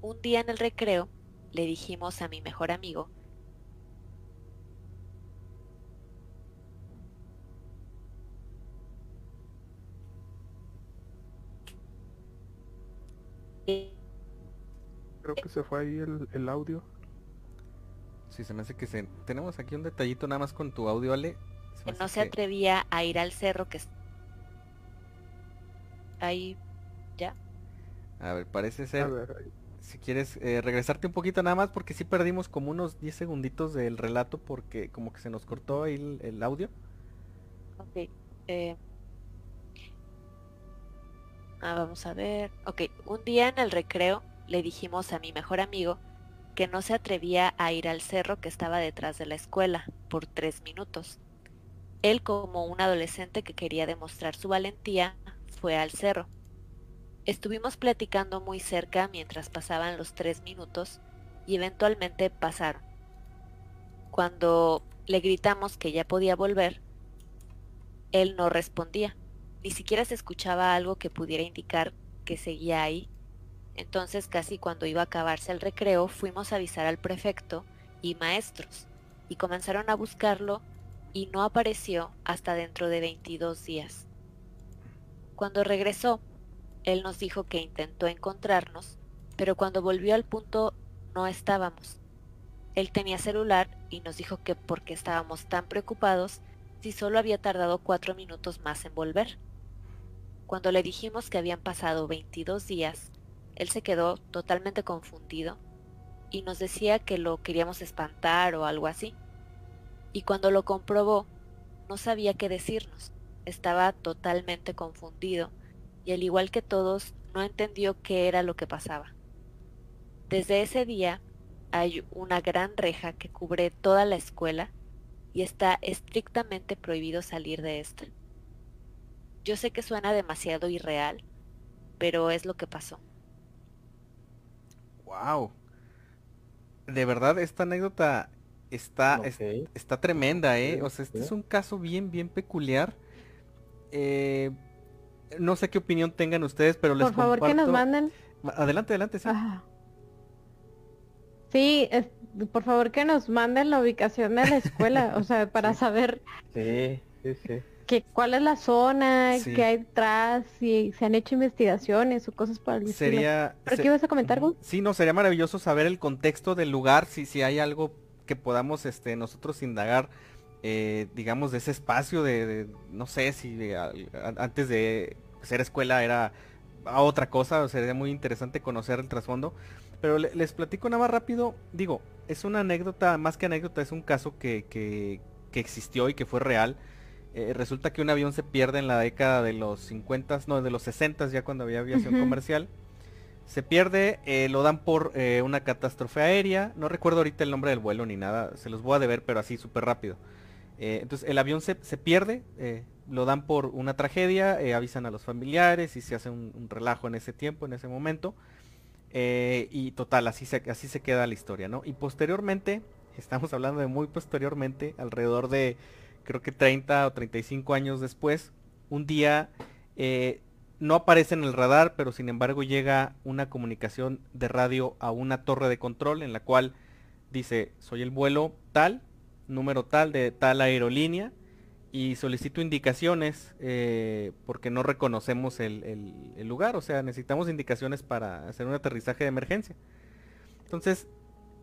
Un día en el recreo le dijimos a mi mejor amigo Creo que se fue ahí el, el audio. Sí, se me hace que se... Tenemos aquí un detallito nada más con tu audio, Ale. Se me que no se que- atrevía a ir al cerro que es- ahí ya A ver, parece A ser... ver. Si quieres eh, regresarte un poquito nada más porque sí perdimos como unos 10 segunditos del relato porque como que se nos cortó ahí el, el audio. Ok. eh, ah, vamos a ver. Ok, un día en el recreo le dijimos a mi mejor amigo que no se atrevía a ir al cerro que estaba detrás de la escuela por tres minutos. Él, como un adolescente que quería demostrar su valentía, fue al cerro. Estuvimos platicando muy cerca mientras pasaban los tres minutos y eventualmente pasaron. Cuando le gritamos que ya podía volver, él no respondía, ni siquiera se escuchaba algo que pudiera indicar que seguía ahí. Entonces casi cuando iba a acabarse el recreo fuimos a avisar al prefecto y maestros, y comenzaron a buscarlo y no apareció hasta dentro de 22 días. Cuando regresó, él nos dijo que intentó encontrarnos, pero cuando volvió al punto no estábamos. Él tenía celular y nos dijo que porque estábamos tan preocupados si solo había tardado cuatro minutos más en volver. Cuando le dijimos que habían pasado 22 días, él se quedó totalmente confundido y nos decía que lo queríamos espantar o algo así. Y cuando lo comprobó, no sabía qué decirnos. Estaba totalmente confundido y al igual que todos, no entendió qué era lo que pasaba. Desde ese día hay una gran reja que cubre toda la escuela y está estrictamente prohibido salir de esta. Yo sé que suena demasiado irreal, pero es lo que pasó. Wow. De verdad, esta anécdota está, es- está tremenda, ¿eh? O sea, este es un caso bien, bien peculiar. Eh, no sé qué opinión tengan ustedes, pero les Por favor, que nos comparto- manden. Adelante, adelante, sí. Ajá. Sí, es- por favor que nos manden la ubicación de la escuela, o sea, para Sí. saber Sí, sí, sí. que cuál es la zona, Sí. qué hay detrás, si se han hecho investigaciones o cosas por el. Sería... ¿Pero se- qué ibas a comentar, Gus? Sí, no, sería maravilloso saber el contexto del lugar, si, si hay algo que podamos este, nosotros indagar, eh, digamos, de ese espacio de, de- no sé si de a- a- antes de ser escuela era a otra cosa, o sería muy interesante conocer el trasfondo. Pero le- les platico nada más rápido, digo, es una anécdota, más que anécdota, es un caso que, que, que existió y que fue real. Eh, resulta que un avión se pierde en la década de los 50, no, de los 60 ya cuando había aviación comercial. Se pierde, eh, lo dan por eh, una catástrofe aérea. No recuerdo ahorita el nombre del vuelo ni nada. Se los voy a deber, pero así súper rápido. Eh, entonces el avión se, pierde, eh, lo dan por una tragedia, eh, avisan a los familiares y se hace un, relajo en ese tiempo, en ese momento. Y total, así se, así se queda la historia, ¿no? Y posteriormente, estamos hablando de muy posteriormente, alrededor de creo que 30 o 35 años después, un día no aparece en el radar, pero sin embargo llega una comunicación de radio a una torre de control en la cual dice, soy el vuelo tal, número tal de tal aerolínea y solicito indicaciones eh, porque no reconocemos el, lugar, o sea, necesitamos indicaciones para hacer un aterrizaje de emergencia. Entonces,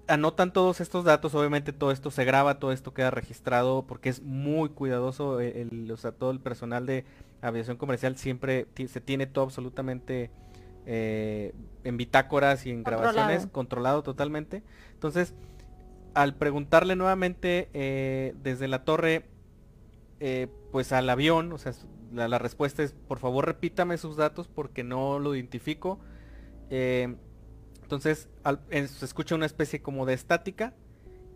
anotan todos estos datos, obviamente todo esto se graba, todo esto queda registrado porque es muy cuidadoso, el, o sea, todo el personal de aviación comercial siempre se tiene todo absolutamente eh, en bitácoras y en grabaciones, controlado totalmente. Entonces, al preguntarle nuevamente eh, desde la torre, eh, pues al avión, o sea, la, respuesta es, por favor repítame sus datos porque no lo identifico. entonces, se escucha una especie como de estática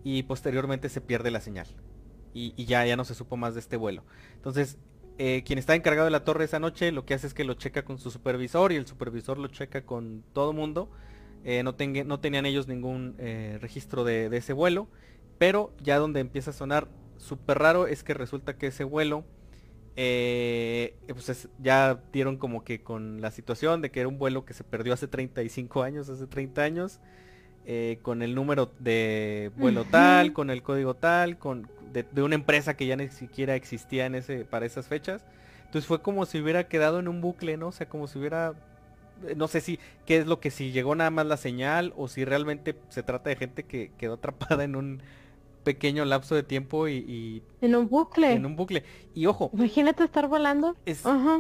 y posteriormente se pierde la señal. Y, y, ya, ya no se supo más de este vuelo. Entonces, eh, quien está encargado de la torre esa noche lo que hace es que lo checa con su supervisor y el supervisor lo checa con todo mundo. Eh, no, no, tenían ellos ningún eh, registro de, ese vuelo. Pero ya donde empieza a sonar súper raro es que resulta que ese vuelo pues ya dieron como que con la situación de que era un vuelo que se perdió hace 35 años, hace 30 años. con el número de vuelo tal, con el código tal, con, de, una empresa que ya ni siquiera existía en ese, para esas fechas. Entonces fue como si hubiera quedado en un bucle, ¿no? O sea, como si hubiera eh, no sé si qué es lo que si llegó nada más la señal o si realmente se trata de gente que quedó atrapada en un pequeño lapso de tiempo y, en un bucle. en un bucle. Y ojo. Imagínate estar volando.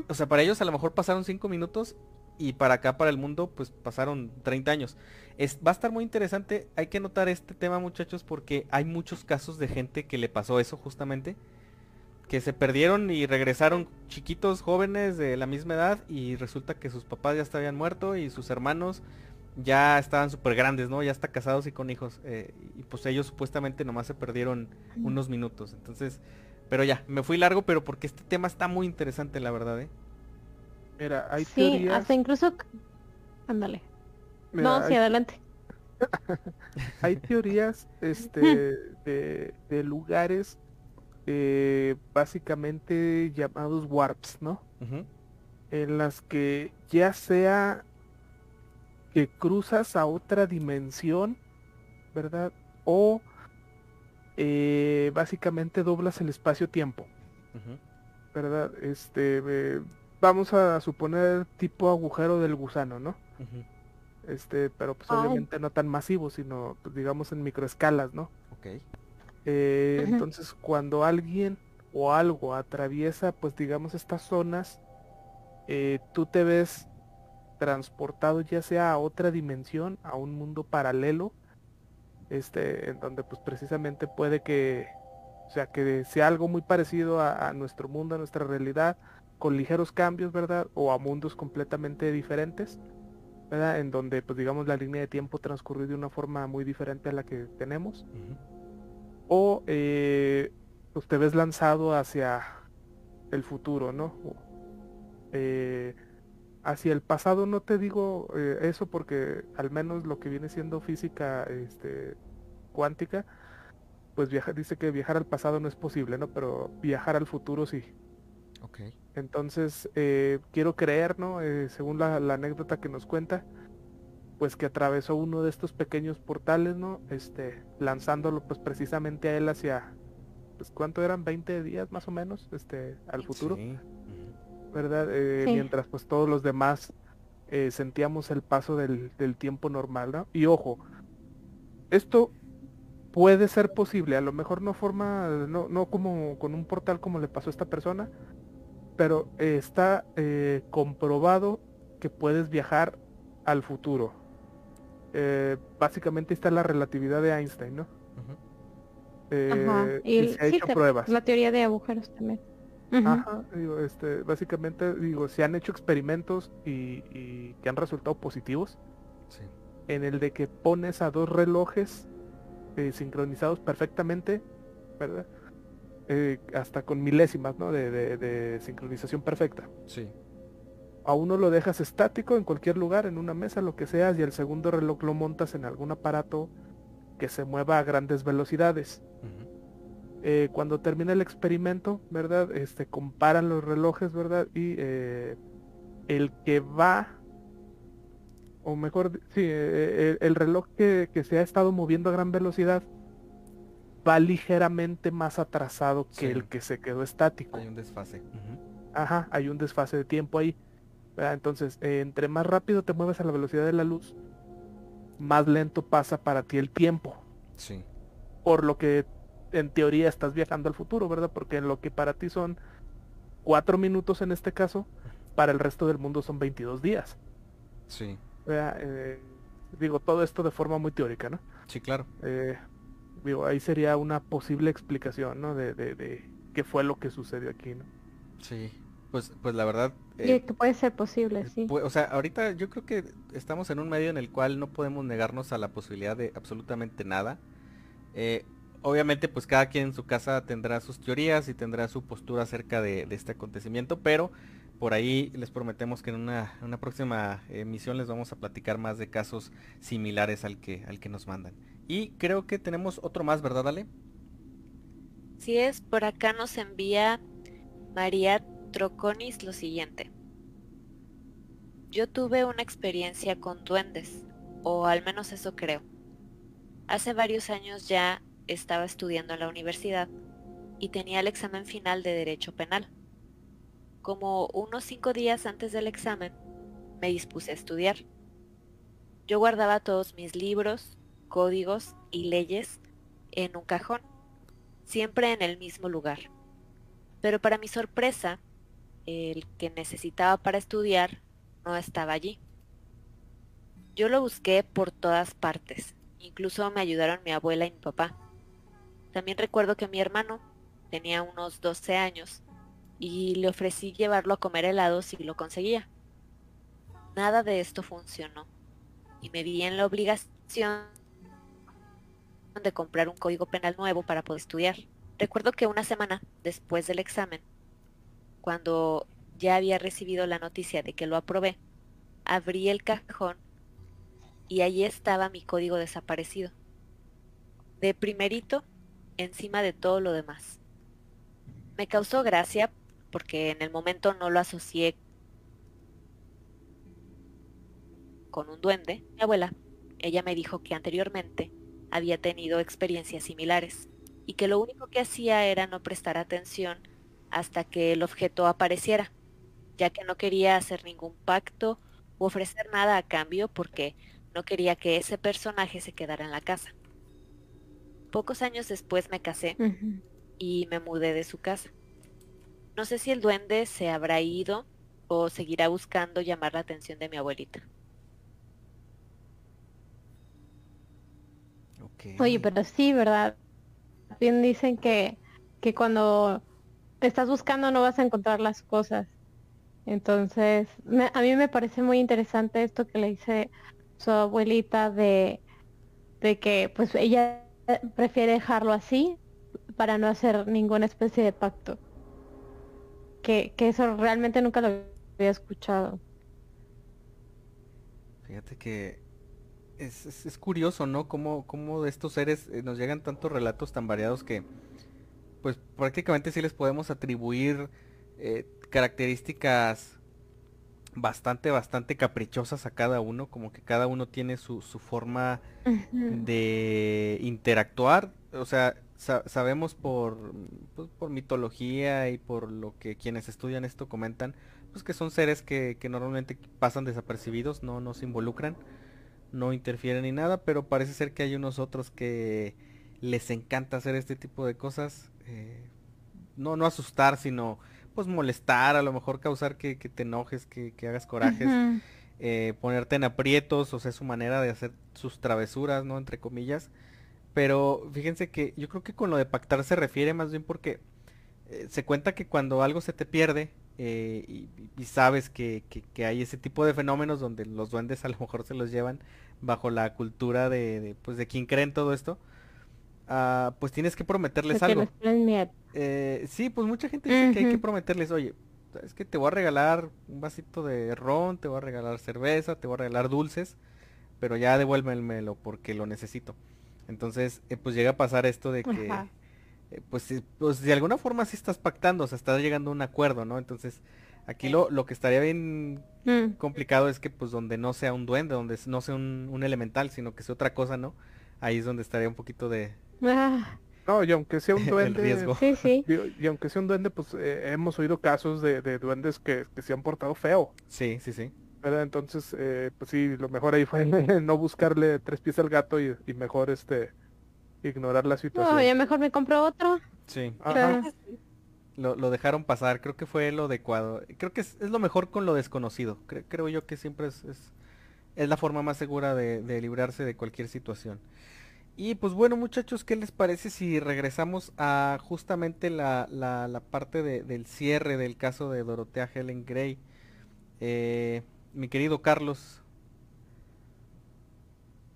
O sea para ellos a lo mejor pasaron cinco minutos y para acá, para el mundo, pues pasaron 30 años. Es, va a estar muy interesante, hay que notar este tema muchachos porque hay muchos casos de gente que le pasó eso justamente, que se perdieron y regresaron chiquitos, jóvenes de la misma edad y resulta que sus papás ya estaban muertos y sus hermanos ya estaban súper grandes, ¿no? Ya está casados y con hijos. Eh, y pues ellos supuestamente nomás se perdieron unos minutos. Entonces, pero ya, me fui largo, pero porque este tema está muy interesante, la verdad, ¿eh? Mira, hay sí, hasta incluso... Ándale. no, sí, adelante. hay teorías este, de, lugares eh, básicamente llamados warps, ¿no? En las que ya sea que cruzas a otra dimensión, ¿verdad? O eh, básicamente doblas el espacio-tiempo, ¿verdad? Este, eh, vamos a suponer tipo agujero del gusano, ¿no? Este, pero pues obviamente no tan masivo, sino pues, digamos en microescalas, ¿no? Ok. Eh, entonces cuando alguien o algo atraviesa, pues digamos estas zonas, eh, tú te ves transportado ya sea a otra dimensión, a un mundo paralelo, este, en donde pues precisamente puede que, o sea, que sea algo muy parecido a nuestro mundo, a nuestra realidad, con ligeros cambios, ¿verdad? O a mundos completamente diferentes, ¿verdad? En donde, pues digamos, la línea de tiempo transcurrió de una forma muy diferente a la que tenemos. O eh, pues te ves lanzado hacia el futuro, ¿no? Eh, hacia el pasado no te digo eh, eso porque al menos lo que viene siendo física este, cuántica, pues viaja, dice que viajar al pasado no es posible, ¿no? Pero viajar al futuro sí. Entonces, eh, quiero creer, ¿no? Eh, según la, anécdota que nos cuenta, pues que atravesó uno de estos pequeños portales, ¿no? Este, lanzándolo pues precisamente a él hacia, pues cuánto eran, 20 días más o menos, este, al futuro. ¿Verdad? Eh, mientras pues todos los demás sentíamos el paso del, del tiempo normal, ¿no? Y ojo, esto puede ser posible, a lo mejor no forma, no, no como con un portal como le pasó a esta persona, pero está eh, comprobado que puedes viajar al futuro. Eh, básicamente está la relatividad de Einstein, ¿no? Eh, y, se ha hecho pruebas. La teoría de agujeros también. Ajá, digo, este, básicamente, digo, se han hecho experimentos y, que han resultado positivos. En el de que pones a dos relojes sincronizados perfectamente, ¿verdad? Eh, hasta con milésimas, ¿no? De, sincronización perfecta. Sí. A uno lo dejas estático en cualquier lugar, en una mesa, lo que sea, y el segundo reloj lo montas en algún aparato que se mueva a grandes velocidades. Eh, cuando termina el experimento, ¿verdad? Este, comparan los relojes, ¿verdad? Y eh, el que va, o mejor, sí, eh, el, reloj que, se ha estado moviendo a gran velocidad va ligeramente más atrasado que el que se quedó estático. Hay un desfase. Ajá, hay un desfase de tiempo ahí. Entonces, entre más rápido te mueves a la velocidad de la luz, más lento pasa para ti el tiempo. Sí. Por lo que en teoría estás viajando al futuro, ¿verdad? Porque en lo que para ti son cuatro minutos en este caso, para el resto del mundo son 22 días. Sí. Eh, digo, todo esto de forma muy teórica, ¿no? Sí, claro. Eh, digo, ahí sería una posible explicación, ¿no? De, de, qué fue lo que sucedió aquí, ¿no? Sí, pues, pues la verdad... Eh, que puede ser posible, sí. o sea, ahorita yo creo que estamos en un medio en el cual no podemos negarnos a la posibilidad de absolutamente nada. Eh, obviamente pues cada quien en su casa tendrá sus teorías y tendrá su postura acerca de, este acontecimiento, pero por ahí les prometemos que en una, próxima emisión les vamos a platicar más de casos similares al que, al que nos mandan. Y creo que tenemos otro más, ¿verdad, Ale? Sí es, por acá nos envía María Troconis lo siguiente. Yo tuve una experiencia con duendes, o al menos eso creo. Hace varios años ya estaba estudiando en la universidad y tenía el examen final de Derecho Penal. Como unos cinco días antes del examen, me dispuse a estudiar. Yo guardaba todos mis libros, códigos y leyes en un cajón, siempre en el mismo lugar. Pero para mi sorpresa, el que necesitaba para estudiar no estaba allí. Yo lo busqué por todas partes, incluso me ayudaron mi abuela y mi papá. También recuerdo que mi hermano tenía unos 12 años y le ofrecí llevarlo a comer helado si lo conseguía. Nada de esto funcionó y me vi en la obligación de comprar un código penal nuevo para poder estudiar. Recuerdo que una semana después del examen, cuando ya había recibido la noticia de que lo aprobé, abrí el cajón y allí estaba mi código desaparecido. De primerito encima de todo lo demás. Me causó gracia porque en el momento no lo asocié con un duende. Mi abuela, ella me dijo que anteriormente había tenido experiencias similares y que lo único que hacía era no prestar atención hasta que el objeto apareciera, ya que no quería hacer ningún pacto u ofrecer nada a cambio porque no quería que ese personaje se quedara en la casa. Pocos años después me casé y me mudé de su casa. No sé si el duende se habrá ido o seguirá buscando llamar la atención de mi abuelita. Oye, pero sí, ¿verdad? Bien dicen que, que cuando estás buscando no vas a encontrar las cosas. Entonces, a mí me parece muy interesante esto que le dice su abuelita de, de que pues ella prefiere dejarlo así para no hacer ninguna especie de pacto. Que, eso realmente nunca lo había escuchado. Fíjate que es, curioso, ¿no? Cómo, cómo, de estos seres eh, nos llegan tantos relatos tan variados que, pues prácticamente sí les podemos atribuir eh, características bastante, bastante caprichosas a cada uno, como que cada uno tiene su, su forma de interactuar, o sea, sabemos por, pues, por mitología y por lo que quienes estudian esto comentan, pues que son seres que, que normalmente pasan desapercibidos, no, no se involucran, no interfieren ni nada, pero parece ser que hay unos otros que les encanta hacer este tipo de cosas, eh, no, no asustar, sino pues molestar, a lo mejor causar que, te enojes, que, hagas corajes, eh, ponerte en aprietos, o sea, su manera de hacer sus travesuras, ¿no? Entre comillas. Pero fíjense que yo creo que con lo de pactar se refiere más bien porque eh, se cuenta que cuando algo se te pierde eh, y, sabes que, hay ese tipo de fenómenos donde los duendes a lo mejor se los llevan bajo la cultura de, pues de quien cree en todo esto, pues tienes que prometerles algo. Eh, sí, pues mucha gente dice que hay que prometerles, oye, es que te voy a regalar un vasito de ron, te voy a regalar cerveza, te voy a regalar dulces, pero ya devuélvemelo porque lo necesito. Entonces, eh, pues llega a pasar esto de que, eh, pues, pues de alguna forma sí estás pactando, o sea, estás llegando a un acuerdo, ¿no? Entonces, aquí lo, lo que estaría bien Mm. complicado es que pues donde no sea un duende, donde no sea un, un elemental, sino que sea otra cosa, ¿no? Ahí es donde estaría un poquito de Ah, No, y aunque sea un el duende, riesgo. sí, sí. y aunque sea un duende, pues eh, hemos oído casos de, de duendes que, que se han portado feo. Sí, sí, sí. ¿verdad? Entonces, eh, pues sí, lo mejor ahí fue no buscarle tres pies al gato y, y mejor este ignorar la situación. No, ya mejor me compro otro. Sí. Ajá. Lo, lo dejaron pasar, creo que fue lo adecuado. Creo que es, es lo mejor con lo desconocido. Cre- creo yo que siempre es, es, es la forma más segura de, de librarse de cualquier situación. Y pues bueno muchachos, ¿qué les parece si regresamos a justamente la, la, parte de- del cierre del caso de Dorotea Helen Gray? Eh, mi querido Carlos.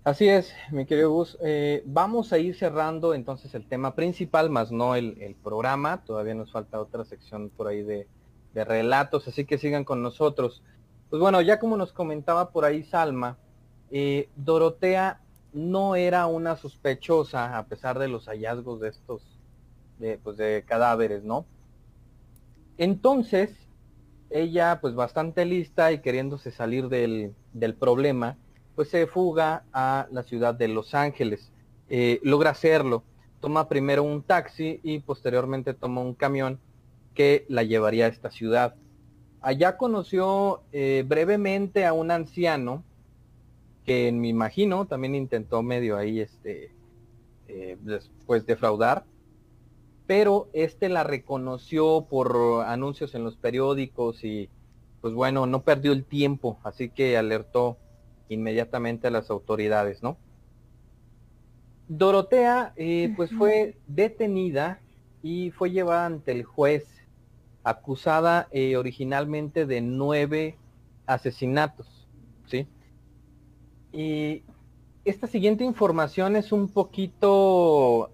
Así es, mi querido Gus. Eh, vamos a ir cerrando entonces el tema principal, más no el, el programa. Todavía nos falta otra sección por ahí de, de relatos, así que sigan con nosotros. Pues bueno, ya como nos comentaba por ahí Salma, eh, Dorotea no era una sospechosa a pesar de los hallazgos de estos, de, pues de cadáveres, ¿no? Entonces, ella pues bastante lista y queriéndose salir del, del problema, pues se fuga a la ciudad de Los Ángeles. Eh, logra hacerlo. Toma primero un taxi y posteriormente toma un camión que la llevaría a esta ciudad. Allá conoció eh, brevemente a un anciano que me imagino también intentó medio ahí este eh, después defraudar pero este la reconoció por anuncios en los periódicos y pues bueno no perdió el tiempo así que alertó inmediatamente a las autoridades no Dorotea eh, pues fue detenida y fue llevada ante el juez acusada eh, originalmente de nueve asesinatos sí y esta siguiente información es un poquito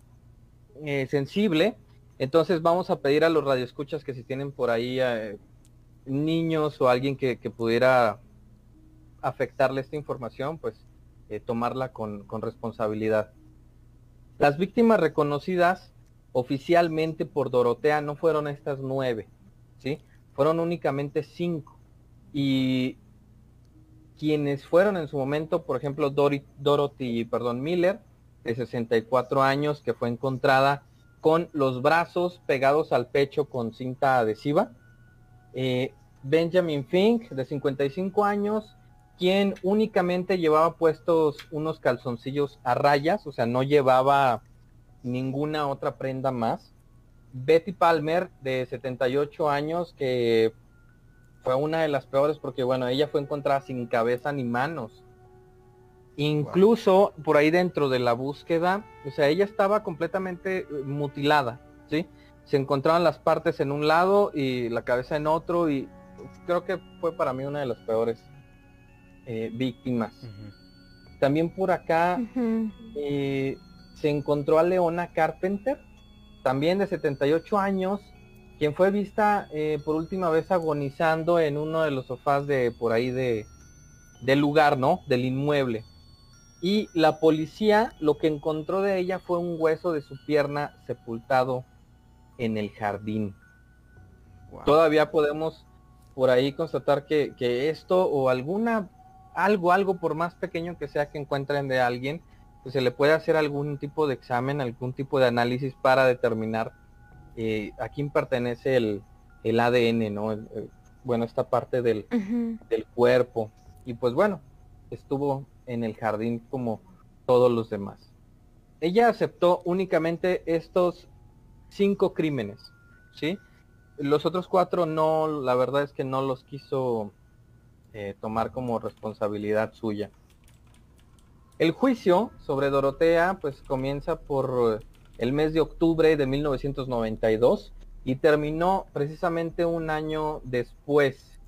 eh, sensible, entonces vamos a pedir a los radioescuchas que si tienen por ahí eh, niños o alguien que, pudiera afectarle esta información, pues eh, tomarla con, con responsabilidad. Las víctimas reconocidas oficialmente por Dorotea no fueron estas nueve, ¿sí? Fueron únicamente cinco. Y quienes fueron en su momento, por ejemplo, Dorothy, perdón, Miller, de 64 años, que fue encontrada con los brazos pegados al pecho con cinta adhesiva. Eh, Benjamin Fink, de 55 años, quien únicamente llevaba puestos unos calzoncillos a rayas, o sea, no llevaba ninguna otra prenda más. Betty Palmer, de 78 años, que fue una de las peores porque bueno, ella fue encontrada sin cabeza ni manos. Incluso wow. por ahí dentro de la búsqueda, o sea, ella estaba completamente mutilada, ¿sí? Se encontraban las partes en un lado y la cabeza en otro y creo que fue para mí una de las peores eh, víctimas. Uh -huh. También por acá uh -huh. eh, se encontró a Leona Carpenter, también de 78 años, quien fue vista eh, por última vez agonizando en uno de los sofás de por ahí de del lugar, ¿no? Del inmueble. Y la policía lo que encontró de ella fue un hueso de su pierna sepultado en el jardín. Wow. Todavía podemos por ahí constatar que, que, esto o alguna algo, algo por más pequeño que sea que encuentren de alguien, pues se le puede hacer algún tipo de examen, algún tipo de análisis para determinar eh, a quién pertenece el, el ADN, ¿no? El, el, bueno, esta parte del, uh -huh. del, cuerpo. Y pues bueno, estuvo en el jardín como todos los demás. Ella aceptó únicamente estos cinco crímenes, ¿sí? Los otros cuatro no, la verdad es que no los quiso eh, tomar como responsabilidad suya. El juicio sobre Dorotea pues comienza por el mes de octubre de 1992 y terminó precisamente un año después,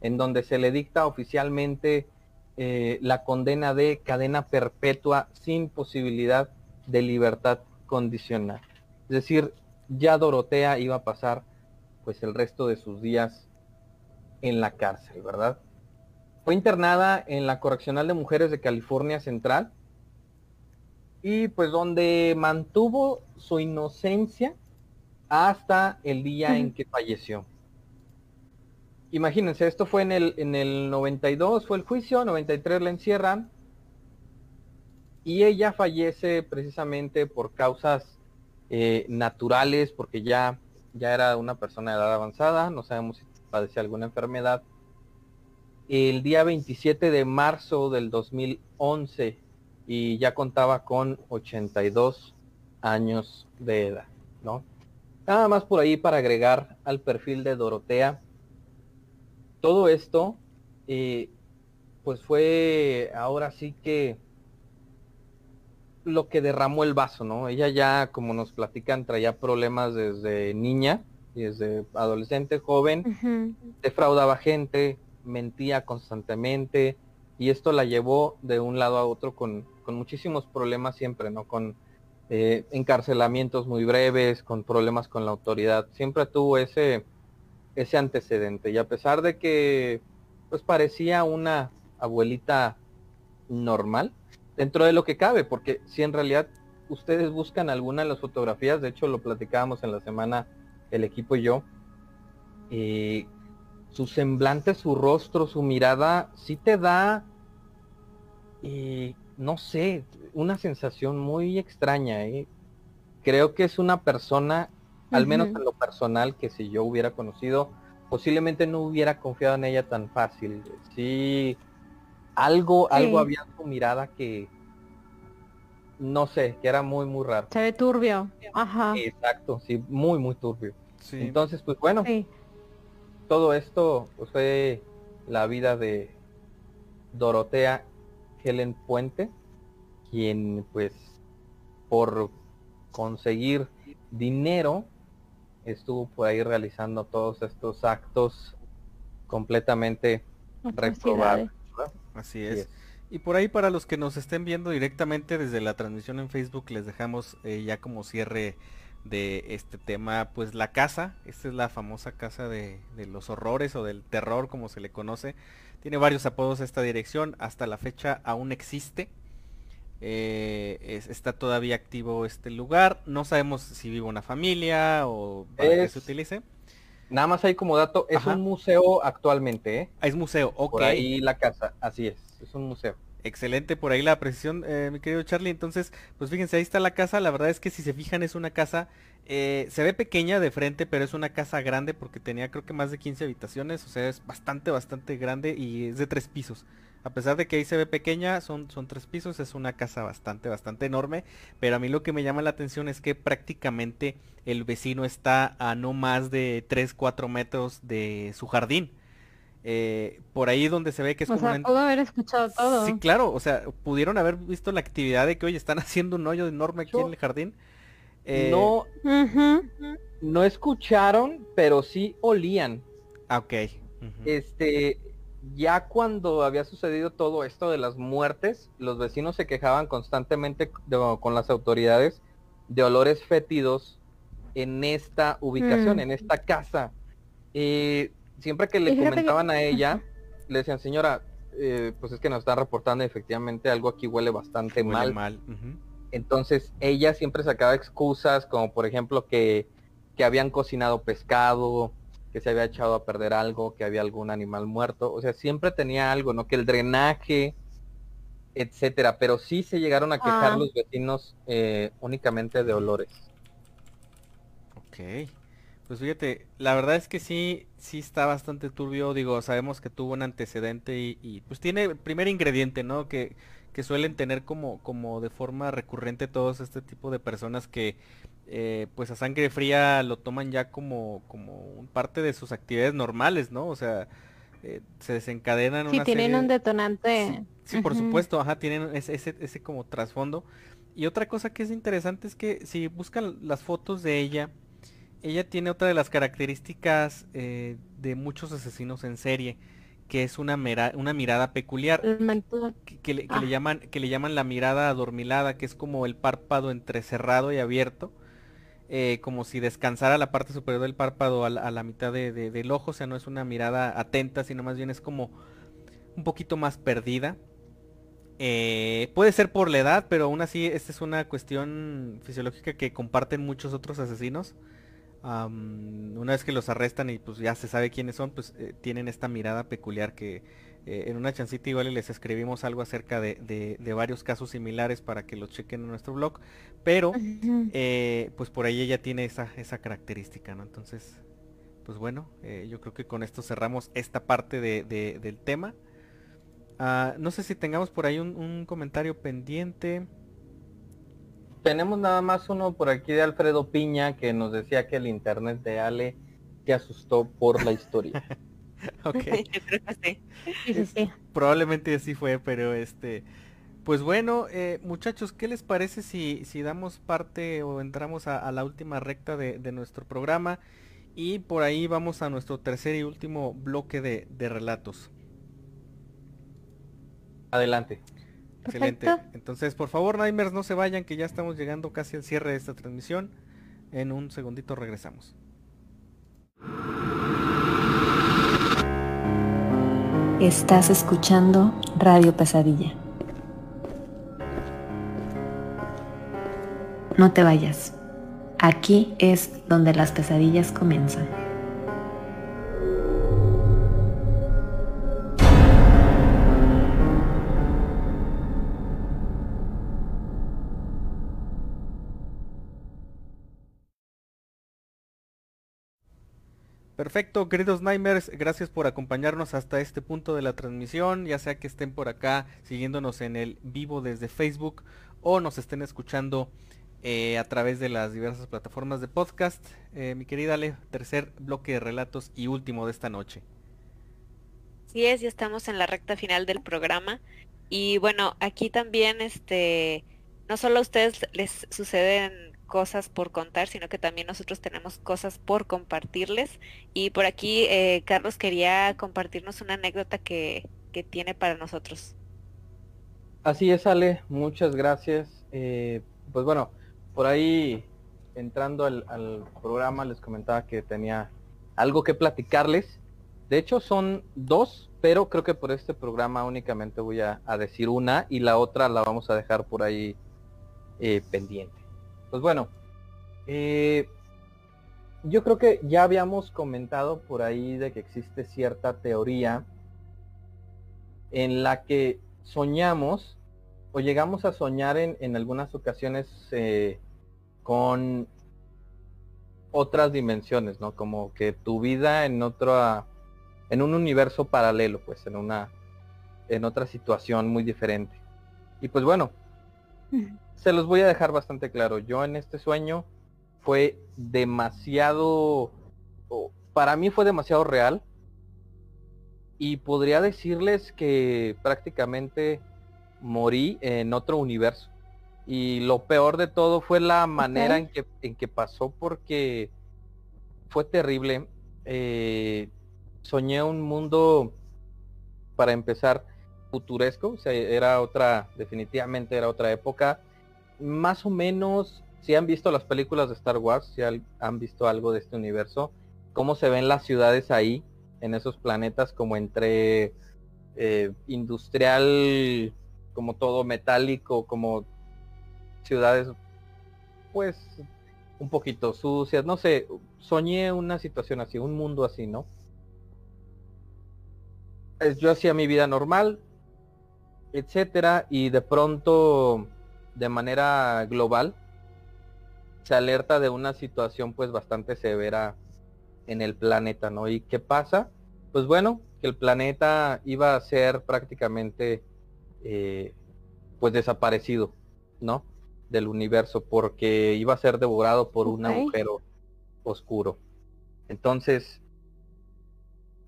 en donde se le dicta oficialmente eh, la condena de cadena perpetua sin posibilidad de libertad condicional. Es decir, ya Dorotea iba a pasar pues el resto de sus días en la cárcel, ¿verdad? Fue internada en la Correccional de Mujeres de California Central y pues donde mantuvo su inocencia hasta el día en que falleció. Imagínense, esto fue en el, en el 92, fue el juicio, 93 la encierran, y ella fallece precisamente por causas eh, naturales, porque ya, ya era una persona de edad avanzada, no sabemos si padecía alguna enfermedad. El día 27 de marzo del 2011 y ya contaba con 82 años de edad, ¿no? Nada más por ahí para agregar al perfil de Dorotea. Todo esto, eh, pues fue ahora sí que lo que derramó el vaso, ¿no? Ella ya, como nos platican, traía problemas desde niña, desde adolescente, joven, defraudaba gente, mentía constantemente, y esto la llevó de un lado a otro con, con muchísimos problemas siempre, ¿no? Con eh, encarcelamientos muy breves, con problemas con la autoridad. Siempre tuvo ese, ese antecedente. Y a pesar de que pues parecía una abuelita normal, dentro de lo que cabe, porque si en realidad ustedes buscan alguna de las fotografías, de hecho lo platicábamos en la semana el equipo y yo, eh, su semblante, su rostro, su mirada, sí te da, eh, no sé, una sensación muy extraña. ¿eh? Creo que es una persona, al menos en lo personal, que si yo hubiera conocido, posiblemente no hubiera confiado en ella tan fácil. Sí, algo, algo había en su mirada que, no sé, que era muy, muy raro. Se ve turbio. Ajá. Exacto, sí, muy, muy turbio. Entonces, pues bueno, todo esto pues, fue la vida de Dorotea Helen Puente, quien pues por conseguir dinero estuvo por ahí realizando todos estos actos completamente reprobados. Así es. Y por ahí para los que nos estén viendo directamente desde la transmisión en Facebook les dejamos eh, ya como cierre de este tema, pues la casa, esta es la famosa casa de, los horrores o del terror como se le conoce. Tiene varios apodos esta dirección, hasta la fecha aún existe. Eh, está todavía activo este lugar. No sabemos si vive una familia o para qué se utilice. Nada más hay como dato, es un museo actualmente, ¿eh? Ah, es museo, ok. Por ahí la casa, así es, es un museo. Excelente, por ahí la precisión, eh, mi querido Charlie. Entonces, pues fíjense, ahí está la casa. La verdad es que si se fijan es una casa, eh, se ve pequeña de frente, pero es una casa grande porque tenía creo que más de 15 habitaciones. O sea, es bastante, bastante grande y es de tres pisos. A pesar de que ahí se ve pequeña, son, son tres pisos, es una casa bastante, bastante enorme. Pero a mí lo que me llama la atención es que prácticamente el vecino está a no más de 3, 4 metros de su jardín. Eh, por ahí donde se ve que es o como sea, pudo haber escuchado todo. Sí, claro, o sea, pudieron haber visto la actividad de que, oye, están haciendo un hoyo enorme aquí en el jardín. Eh, no, no escucharon, pero sí olían. Ah, ok. Este, ya cuando había sucedido todo esto de las muertes, los vecinos se quejaban constantemente con las autoridades de olores fétidos en esta ubicación, mm. en esta casa. Eh, siempre que le comentaban a ella, le decían, señora, eh, pues es que nos está reportando efectivamente algo aquí huele bastante mal. mal. Entonces ella siempre sacaba excusas como por ejemplo que, que habían cocinado pescado, que se había echado a perder algo, que había algún animal muerto, o sea, siempre tenía algo, ¿no? Que el drenaje, etcétera, pero sí se llegaron a quejar ah. los vecinos eh, únicamente de olores. Ok, pues fíjate, la verdad es que sí, sí está bastante turbio, digo, sabemos que tuvo un antecedente y, y pues tiene el primer ingrediente, ¿no? Que, que suelen tener como, como de forma recurrente todos este tipo de personas que eh, pues a sangre fría lo toman ya como, como parte de sus actividades normales, ¿no? O sea, eh, se desencadenan. Sí, tienen un detonante. Sí, por supuesto, ajá, tienen ese, ese, ese como trasfondo. Y otra cosa que es interesante es que si buscan las fotos de ella, ella tiene otra de las características eh, de muchos asesinos en serie, que es una, una mirada peculiar, que, le, ah. llaman, que le llaman la mirada adormilada, que es como el párpado entrecerrado y abierto, eh, como si descansara la parte superior del párpado a la, mitad del ojo, o sea, no es una mirada atenta, sino más bien es como un poquito más perdida. Eh, puede ser por la edad, pero aún así esta es una cuestión fisiológica que comparten muchos otros asesinos. Una vez que los arrestan y pues ya se sabe quiénes son, pues eh, tienen esta mirada peculiar que eh, en una chancita igual les escribimos algo acerca de, varios casos similares para que los chequen en nuestro blog, pero pues por ahí ella tiene esa, esa característica, ¿no? Entonces, pues bueno, yo creo que con esto cerramos esta parte del tema. Ah, no sé si tengamos por ahí un, comentario pendiente. Tenemos nada más uno por aquí de Alfredo Piña que nos decía que el internet de Ale te asustó por la historia. ok. Probablemente así fue, pero este... Pues bueno, eh, muchachos, ¿qué les parece si, si damos parte o entramos a, la última recta de, nuestro programa? Y por ahí vamos a nuestro tercer y último bloque de relatos. Adelante. Excelente. Entonces, por favor, Nightmares, no se vayan, que ya estamos llegando casi al cierre de esta transmisión. En un segundito regresamos. Estás escuchando Radio Pesadilla. No te vayas. Aquí es donde las pesadillas comienzan. Perfecto, queridos Nightmares, gracias por acompañarnos hasta este punto de la transmisión, ya sea que estén por acá siguiéndonos en el vivo desde Facebook o nos estén escuchando eh, a través de las diversas plataformas de podcast. Eh, mi querida Ale, tercer bloque de relatos y último de esta noche. Sí es, ya estamos en la recta final del programa y bueno, aquí también este, no solo a ustedes les suceden cosas por contar, sino que también nosotros tenemos cosas por compartirles. Y por aquí eh, Carlos quería compartirnos una anécdota que, tiene para nosotros. Así es, Ale, muchas gracias. Eh, pues bueno, por ahí entrando al, programa les comentaba que tenía algo que platicarles. De hecho son dos, pero creo que por este programa únicamente voy a, decir una y la otra la vamos a dejar por ahí eh, pendiente. Pues bueno, eh, yo creo que ya habíamos comentado por ahí de que existe cierta teoría en la que soñamos o llegamos a soñar en, algunas ocasiones eh, con otras dimensiones, ¿no? Como que tu vida en otra, en un universo paralelo, pues, en una, en otra situación muy diferente. Y pues bueno, se los voy a dejar bastante claro. Yo en este sueño fue demasiado, para mí fue demasiado real. Y podría decirles que prácticamente morí en otro universo. Y lo peor de todo fue la manera en, que, en que pasó porque fue terrible. Eh, soñé un mundo, para empezar, futuresco. O sea, era otra, definitivamente era otra época más o menos, si han visto las películas de Star Wars, si han visto algo de este universo, cómo se ven las ciudades ahí, en esos planetas, como entre eh, industrial, como todo metálico, como ciudades, pues, un poquito sucias, no sé, soñé una situación así, un mundo así, ¿no? Yo hacía mi vida normal, etcétera, y de pronto de manera global se alerta de una situación pues bastante severa en el planeta, ¿no? ¿Y qué pasa? Pues bueno, que el planeta iba a ser prácticamente eh, pues desaparecido, ¿no? Del universo, porque iba a ser devorado por un agujero oscuro. Entonces,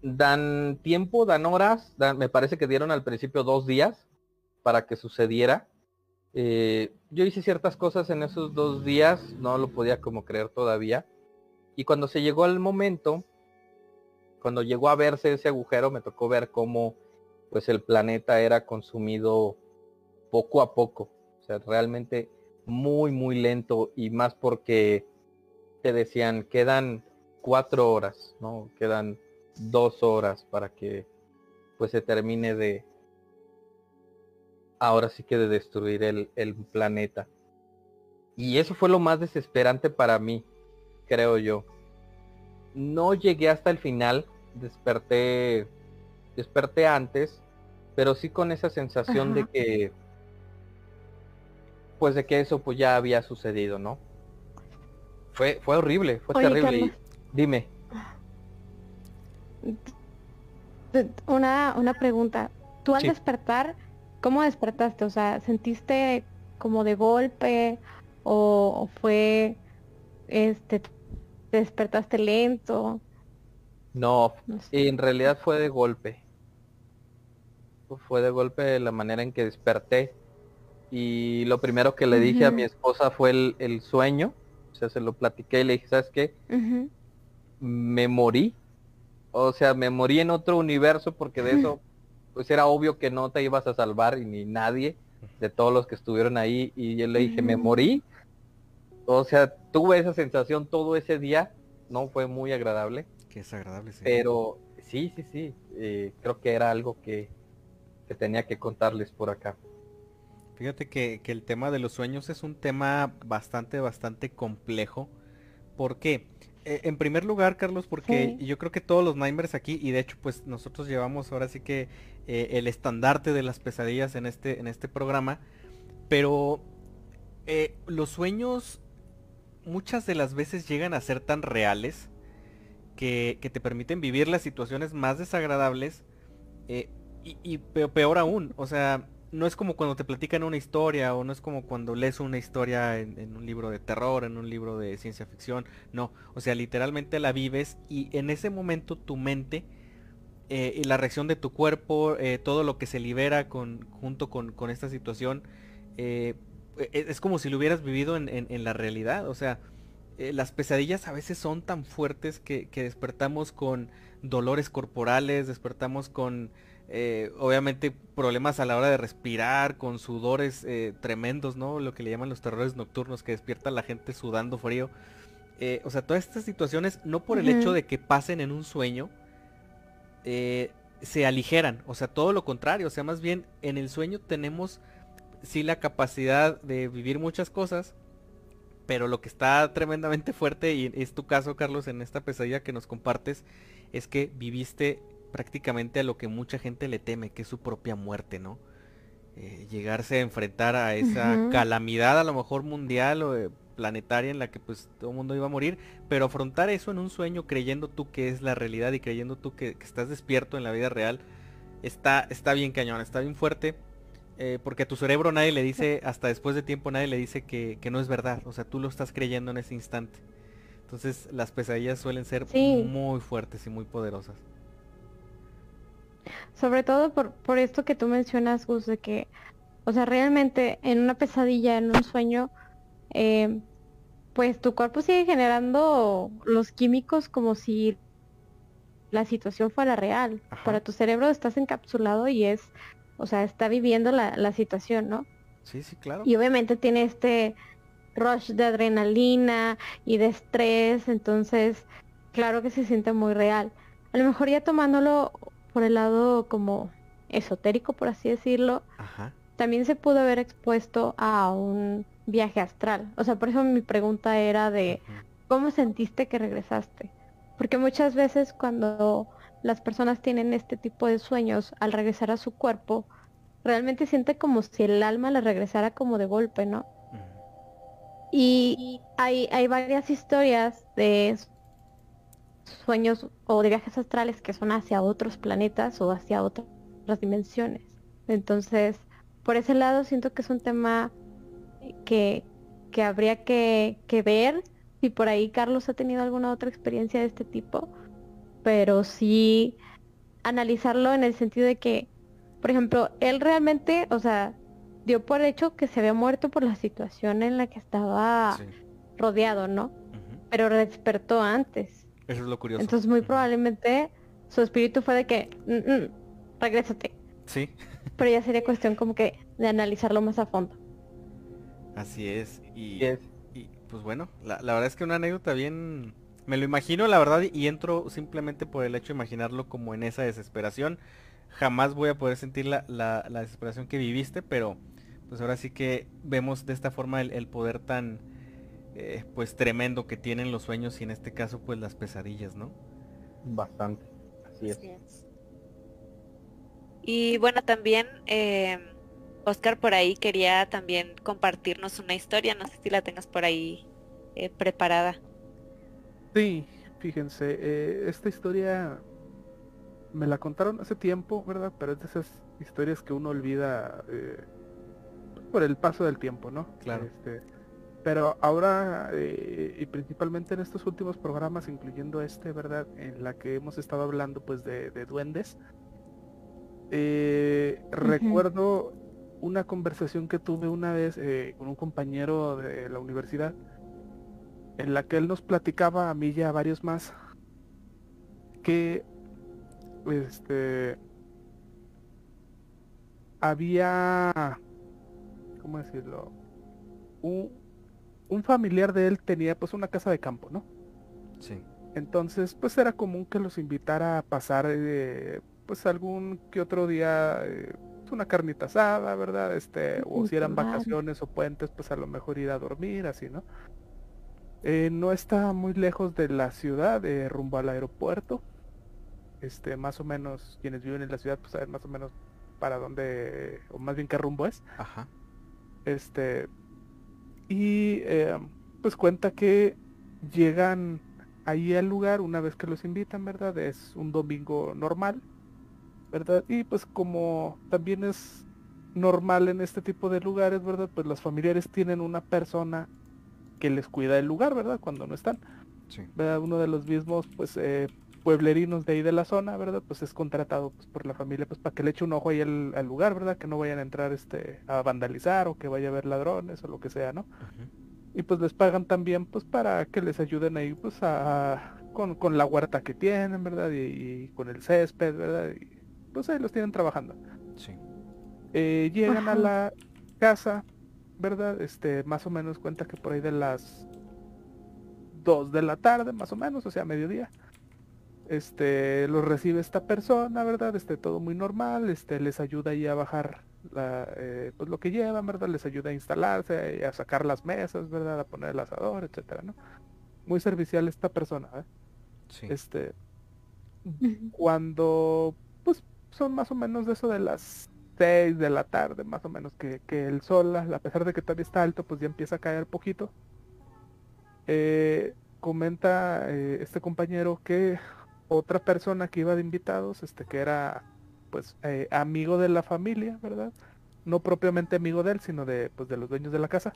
dan tiempo, dan horas, me parece que dieron al principio dos días para que sucediera eh, yo hice ciertas cosas en esos dos días, no lo podía como creer todavía. Y cuando se llegó al momento, cuando llegó a verse ese agujero, me tocó ver cómo pues el planeta era consumido poco a poco. O sea, realmente muy, muy lento y más porque te decían, quedan cuatro horas, ¿no? Quedan dos horas para que pues se termine de, ahora sí que de destruir el, el planeta. Y eso fue lo más desesperante para mí, creo yo. No llegué hasta el final, desperté, desperté antes, pero sí con esa sensación de que, pues de que eso pues ya había sucedido, ¿no? Fue, fue horrible, fue Oye, terrible. Carlos. dime, Una, una pregunta. Tú al Sí. despertar, ¿cómo despertaste? O sea, ¿sentiste como de golpe o, o fue, este, te despertaste lento? no, No sé. en realidad fue de golpe. Fue de golpe la manera en que desperté. Y lo primero que le dije a mi esposa fue el, el sueño. O sea, se lo platiqué y le dije, ¿sabes qué? Me morí. O sea, me morí en otro universo porque de eso, pues era obvio que no te ibas a salvar y ni nadie de todos los que estuvieron ahí. Y yo le dije, me Ujú. morí. O sea, tuve esa sensación todo ese día. No fue muy agradable. Que es agradable, sí. Pero sí, sí, sí. eh, creo que era algo que, que tenía que contarles por acá. Fíjate que, que el tema de los sueños es un tema bastante, bastante complejo. ¿Por qué? Eh, en primer lugar, Carlos, porque Sí. yo creo que todos los Nightmares aquí, y de hecho, pues nosotros llevamos ahora sí que eh, el estandarte de las pesadillas en este, en este programa. Pero eh, los sueños muchas de las veces llegan a ser tan reales que, que te permiten vivir las situaciones más desagradables eh, y, y pe- peor aún, o sea, no es como cuando te platican una historia o no es como cuando lees una historia en, en un libro de terror, en un libro de ciencia ficción, no, o sea, literalmente la vives y en ese momento tu mente eh, y la reacción de tu cuerpo, eh, todo lo que se libera con, junto con, con esta situación, eh, e- es como si lo hubieras vivido en, en- en la realidad, o sea, eh, las pesadillas a veces son tan fuertes que, que despertamos con dolores corporales, despertamos con eh, obviamente problemas a la hora de respirar, con sudores eh, tremendos, ¿no? Lo que le llaman los terrores nocturnos, que despierta a la gente sudando frío. Eh, o sea, todas estas situaciones, no por el hecho de que pasen en un sueño, se aligeran. O sea, todo lo contrario. O sea, más bien en el sueño tenemos sí la capacidad de vivir muchas cosas, pero lo que está tremendamente fuerte, y es tu caso, Carlos, en esta pesadilla que nos compartes, es que viviste prácticamente a lo que mucha gente le teme, que es su propia muerte, ¿no? Eh, llegarse a enfrentar a esa calamidad a lo mejor mundial o eh, planetaria en la que pues todo el mundo iba a morir, pero afrontar eso en un sueño creyendo tú que es la realidad y creyendo tú que, que estás despierto en la vida real, está, está bien cañón, está bien fuerte. eh, porque a tu cerebro nadie le dice, hasta después de tiempo nadie le dice que, que no es verdad. O sea, tú lo estás creyendo en ese instante. Entonces las pesadillas suelen ser Sí. muy fuertes y muy poderosas. Sobre todo por, por esto que tú mencionas, Gus, de que, o sea, realmente en una pesadilla, en un sueño, eh, pues tu cuerpo sigue generando los químicos como si la situación fuera real. Ajá. Para tu cerebro estás encapsulado y es, o sea, está viviendo la, la situación, ¿no? Sí, sí, claro. Y obviamente tiene este rush de adrenalina y de estrés, entonces claro que se siente muy real. A lo mejor ya tomándolo por el lado como esotérico, por así decirlo, Ajá. también se pudo haber expuesto a un viaje astral. O sea, por eso mi pregunta era de. ¿cómo sentiste que regresaste? Porque muchas veces cuando las personas tienen este tipo de sueños al regresar a su cuerpo, realmente siente como si el alma le regresara como de golpe, ¿no? Y hay, hay varias historias de sueños o de viajes astrales que son hacia otros planetas o hacia otras dimensiones. Entonces, por ese lado siento que es un tema que, que habría que, que ver si por ahí Carlos ha tenido alguna otra experiencia de este tipo, pero sí analizarlo en el sentido de que, por ejemplo, él realmente, o sea, dio por hecho que se había muerto por la situación en la que estaba Sí. rodeado, ¿no? Pero despertó antes. Eso es lo curioso. Entonces muy probablemente su espíritu fue de que, "Mm, mm, regrésate. Sí, Pero ya sería cuestión como que de analizarlo más a fondo. así es. Y, Y es- y, pues bueno, la, la verdad es que una anécdota bien... Me lo imagino, la verdad, y entro simplemente por el hecho de imaginarlo como en esa desesperación. jamás voy a poder sentir la, la, la desesperación que viviste, pero pues ahora sí que vemos de esta forma el, poder tan eh, pues tremendo que tienen los sueños y en este caso pues las pesadillas, ¿no? Bastante, así es. Y bueno, también eh, Oscar por ahí quería también compartirnos una historia, no sé si la tengas por ahí eh, preparada. Sí, fíjense, eh, esta historia me la contaron hace tiempo, ¿verdad? Pero es de esas historias que uno olvida eh, por el paso del tiempo, ¿no? Claro. Este, pero ahora, y principalmente en estos últimos programas, incluyendo este, ¿verdad? En la que hemos estado hablando pues de, duendes, recuerdo una conversación que tuve una vez eh, con un compañero de la universidad, en la que él nos platicaba a mí y a varios más que este había cómo decirlo un, un familiar de él tenía pues una casa de campo no sí entonces pues era común que los invitara a pasar eh, pues algún que otro día eh, una carnita asada, ¿verdad? Este, o si eran vacaciones o puentes, pues a lo mejor ir a dormir, así, ¿no? Eh, no está muy lejos de la ciudad, de rumbo al aeropuerto. Este, más o menos, quienes viven en la ciudad, pues saben más o menos para dónde, o más bien qué rumbo es. Ajá. Este, y eh, pues cuenta que llegan ahí al lugar una vez que los invitan, ¿verdad? Es un domingo normal ¿verdad? Y pues como también es normal en este tipo de lugares, ¿verdad? Pues los familiares tienen una persona que les cuida el lugar, ¿verdad? Cuando no están. Sí. ¿verdad? Uno de los mismos, pues, eh, pueblerinos de ahí de la zona, ¿verdad? Pues es contratado pues, por la familia, pues para que le eche un ojo ahí al, lugar, ¿verdad? Que no vayan a entrar este, a vandalizar o que vaya a haber ladrones o lo que sea, ¿no? Y pues les pagan también, pues, para que les ayuden ahí, pues, a, con, con la huerta que tienen, ¿verdad? Y, y con el césped, ¿verdad? Y, pues ahí los tienen trabajando. Sí. Eh, llegan a la casa, ¿verdad? Este, más o menos cuenta que por ahí de las 2 de la tarde, más o menos, o sea, mediodía. Este, los recibe esta persona, ¿verdad? Este, todo muy normal, este, les ayuda ahí a bajar la, eh, pues lo que llevan, ¿verdad? Les ayuda a instalarse, a sacar las mesas, ¿verdad? A poner el asador, etcétera, ¿no? Muy servicial esta persona, ¿eh? Sí. Este, cuando, pues, son más o menos de eso de las 6 de la tarde, más o menos, que, el sol, a pesar de que todavía está alto, pues ya empieza a caer poquito. Eh, comenta eh, este compañero que otra persona que iba de invitados, este que era pues eh, amigo de la familia, ¿verdad? No propiamente amigo de él, sino de pues de los dueños de la casa.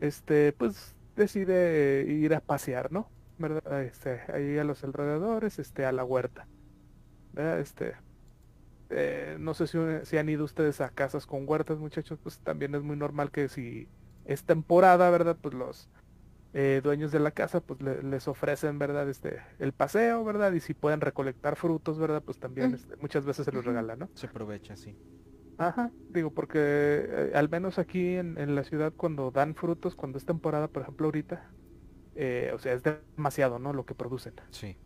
Este, pues decide ir a pasear, ¿no? ¿Verdad? Este, ahí a los alrededores, este, a la huerta. ¿verdad? Este, eh, no sé si, han ido ustedes a casas con huertas, muchachos, pues también es muy normal que si es temporada, ¿verdad? Pues los eh, dueños de la casa pues les ofrecen, ¿verdad? Este, el paseo, ¿verdad? Y si pueden recolectar frutos, ¿verdad? Pues también este, muchas veces se los regalan, ¿no? Se aprovecha, sí. Ajá, digo, porque eh, al menos aquí en, la ciudad cuando dan frutos, cuando es temporada, por ejemplo ahorita, o sea, es demasiado, ¿no? Lo que producen. Sí.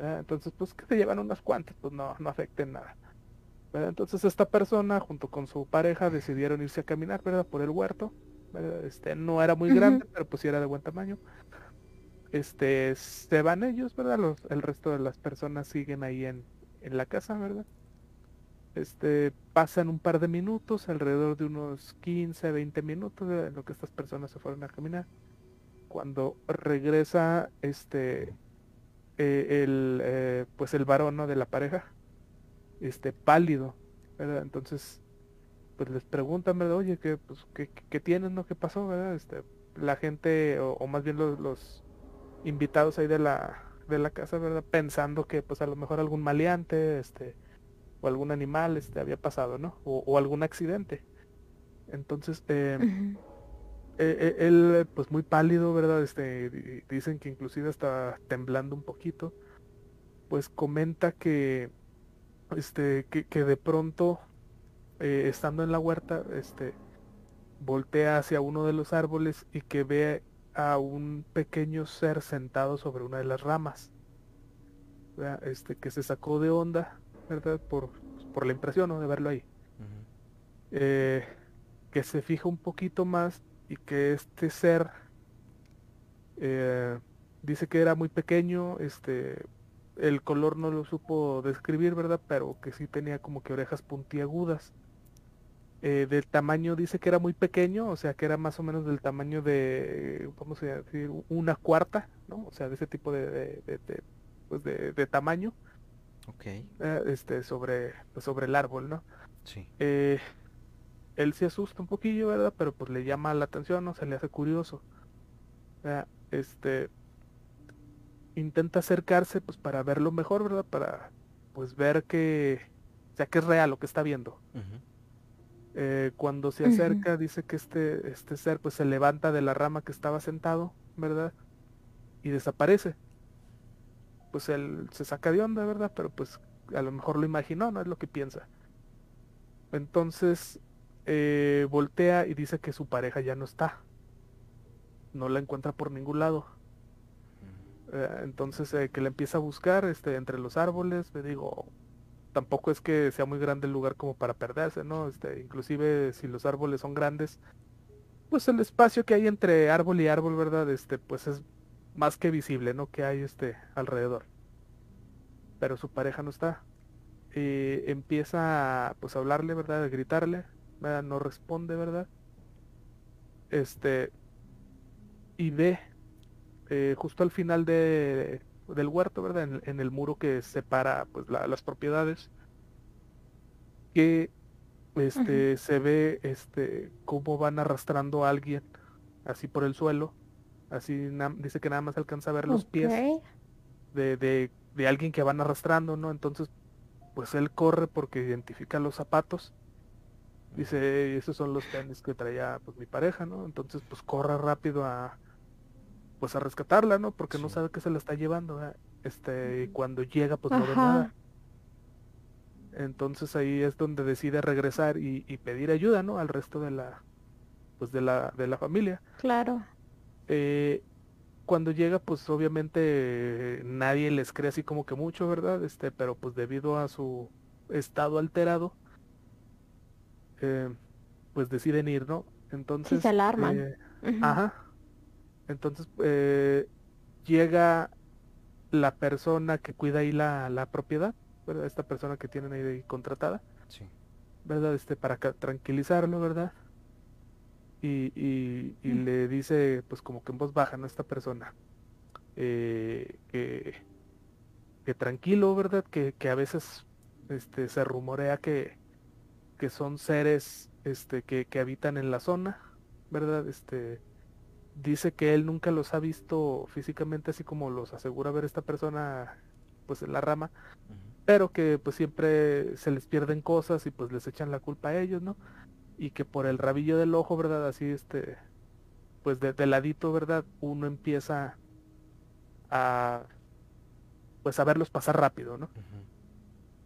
Ah, entonces, pues que te llevan unas cuantas, pues no, no afecten nada. Entonces esta persona junto con su pareja decidieron irse a caminar, ¿verdad? Por el huerto. Este no era muy grande, pero pues sí era de buen tamaño. Este se van ellos, ¿verdad? Los, el resto de las personas siguen ahí en, en la casa, ¿verdad? Este pasan un par de minutos, alrededor de unos 15, 20 minutos de lo que estas personas se fueron a caminar. Cuando regresa este eh, el eh, pues el varón ¿no? de la pareja este pálido, ¿verdad? Entonces, pues les preguntan, ¿verdad? Oye, ¿qué, pues, qué, qué tienes, no? ¿Qué pasó, verdad? Este, la gente, o, más bien los, los, invitados ahí de la, de la casa, ¿verdad? Pensando que pues a lo mejor algún maleante, este, o algún animal, este, había pasado, ¿no? O, algún accidente. Entonces, eh, eh, eh, él, pues muy pálido, ¿verdad? Este, dicen que inclusive está temblando un poquito. Pues comenta que este, que, de pronto, eh, estando en la huerta, este, voltea hacia uno de los árboles y que ve a un pequeño ser sentado sobre una de las ramas. Este, que se sacó de onda, ¿verdad? Por, por la impresión ¿no? de verlo ahí. Eh, que se fija un poquito más y que este ser eh, dice que era muy pequeño, este, el color no lo supo describir, ¿verdad? Pero que sí tenía como que orejas puntiagudas. Eh, del tamaño dice que era muy pequeño, o sea que era más o menos del tamaño de, vamos a decir, una cuarta, ¿no? O sea, de ese tipo de, de, pues de, tamaño. Ok. Eh, este, sobre, pues sobre el árbol, ¿no? Sí. Eh, él se asusta un poquillo, ¿verdad? Pero pues le llama la atención, ¿no? Se le hace curioso. Este, intenta acercarse pues para verlo mejor, ¿verdad? Para pues ver que, o sea, que es real lo que está viendo. Eh, cuando se acerca dice que este, este ser pues se levanta de la rama que estaba sentado, ¿verdad? Y desaparece. Pues él se saca de onda, ¿verdad? Pero pues a lo mejor lo imaginó, no es lo que piensa. Entonces eh, voltea y dice que su pareja ya no está. No la encuentra por ningún lado. Eh, entonces eh, que le empieza a buscar este, entre los árboles, me digo, tampoco es que sea muy grande el lugar como para perderse, ¿no? Este, inclusive si los árboles son grandes, pues el espacio que hay entre árbol y árbol, ¿verdad? Este, pues es más que visible, ¿no? Que hay este alrededor. Pero su pareja no está. Y empieza pues a hablarle, ¿verdad? A gritarle. No responde, ¿verdad? Este, y ve eh, justo al final de, del huerto, ¿verdad? En, el muro que separa pues las propiedades, que este se ve este cómo van arrastrando a alguien así por el suelo, así dice que nada más alcanza a ver los pies de, de, de alguien que van arrastrando, ¿no? Entonces, pues él corre porque identifica los zapatos. Dice, esos son los tenis que traía pues mi pareja, ¿no? Entonces, pues corre rápido a, pues a rescatarla, ¿no? Porque no sabe que se la está llevando, este, y cuando llega pues no ve nada. Entonces ahí es donde decide regresar y, pedir ayuda, ¿no? Al resto de la, pues de la, de la familia. Claro. Eh, cuando llega, pues obviamente nadie les cree así como que mucho, ¿verdad? Este, pero pues debido a su estado alterado, eh, pues deciden ir, ¿no? Entonces. se alarman. Eh, ajá entonces eh, llega la persona que cuida ahí la, la propiedad, ¿verdad? Esta persona que tienen ahí contratada. Sí. ¿Verdad? Este, para tranquilizarlo, ¿verdad? Y, y, mm. le dice, pues como que en voz baja, ¿no? Esta persona. Eh, que, que, tranquilo, ¿verdad? Que, que, a veces este, se rumorea que, que son seres este, que, que habitan en la zona, ¿verdad? Este, dice que él nunca los ha visto físicamente así como los asegura ver esta persona pues en la rama, pero que pues siempre se les pierden cosas y pues les echan la culpa a ellos, ¿no? Y que por el rabillo del ojo, ¿verdad? Así este, pues de, ladito, ¿verdad? Uno empieza a pues a verlos pasar rápido, ¿no?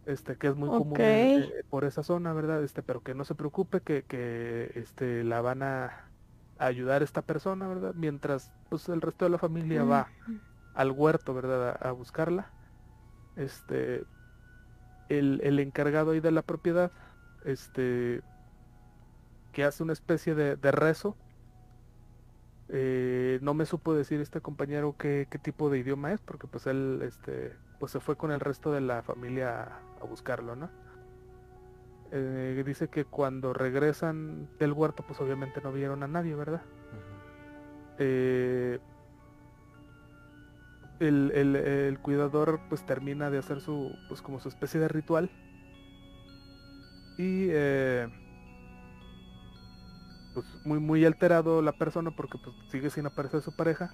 Este, que es muy común eh, por esa zona, ¿verdad? Este, pero que no se preocupe que, que este la van a ayudar a esta persona, ¿verdad? Mientras pues el resto de la familia va al huerto, ¿verdad? A, buscarla. Este, el, el, encargado ahí de la propiedad, este, que hace una especie de, rezo. Eh, no me supo decir este compañero qué, qué, tipo de idioma es, porque pues él, este, pues se fue con el resto de la familia a buscarlo, ¿no? Eh, dice que cuando regresan del huerto, pues obviamente no vieron a nadie, ¿verdad? Eh, el, cuidador pues termina de hacer su, pues como su especie de ritual. Y eh, pues muy muy alterado la persona porque pues sigue sin aparecer su pareja.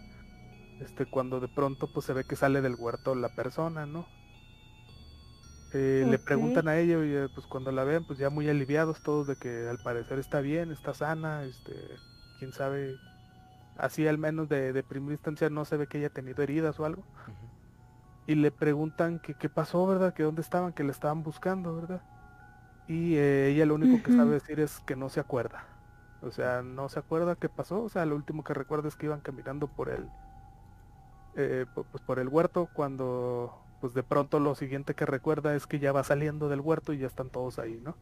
Este cuando de pronto pues se ve que sale del huerto la persona, ¿no? Eh, le preguntan a ella y eh, pues cuando la ven pues ya muy aliviados todos de que al parecer está bien, está sana, este, quién sabe, así al menos de, de primera instancia no se ve que haya tenido heridas o algo. Y le preguntan que qué pasó, ¿verdad? Que dónde estaban, que le estaban buscando, ¿verdad? Y eh, ella lo único que sabe decir es que no se acuerda. O sea, no se acuerda qué pasó. O sea, lo último que recuerda es que iban caminando por el, pues por el huerto cuando pues de pronto lo siguiente que recuerda es que ya va saliendo del huerto y ya están todos ahí, ¿no?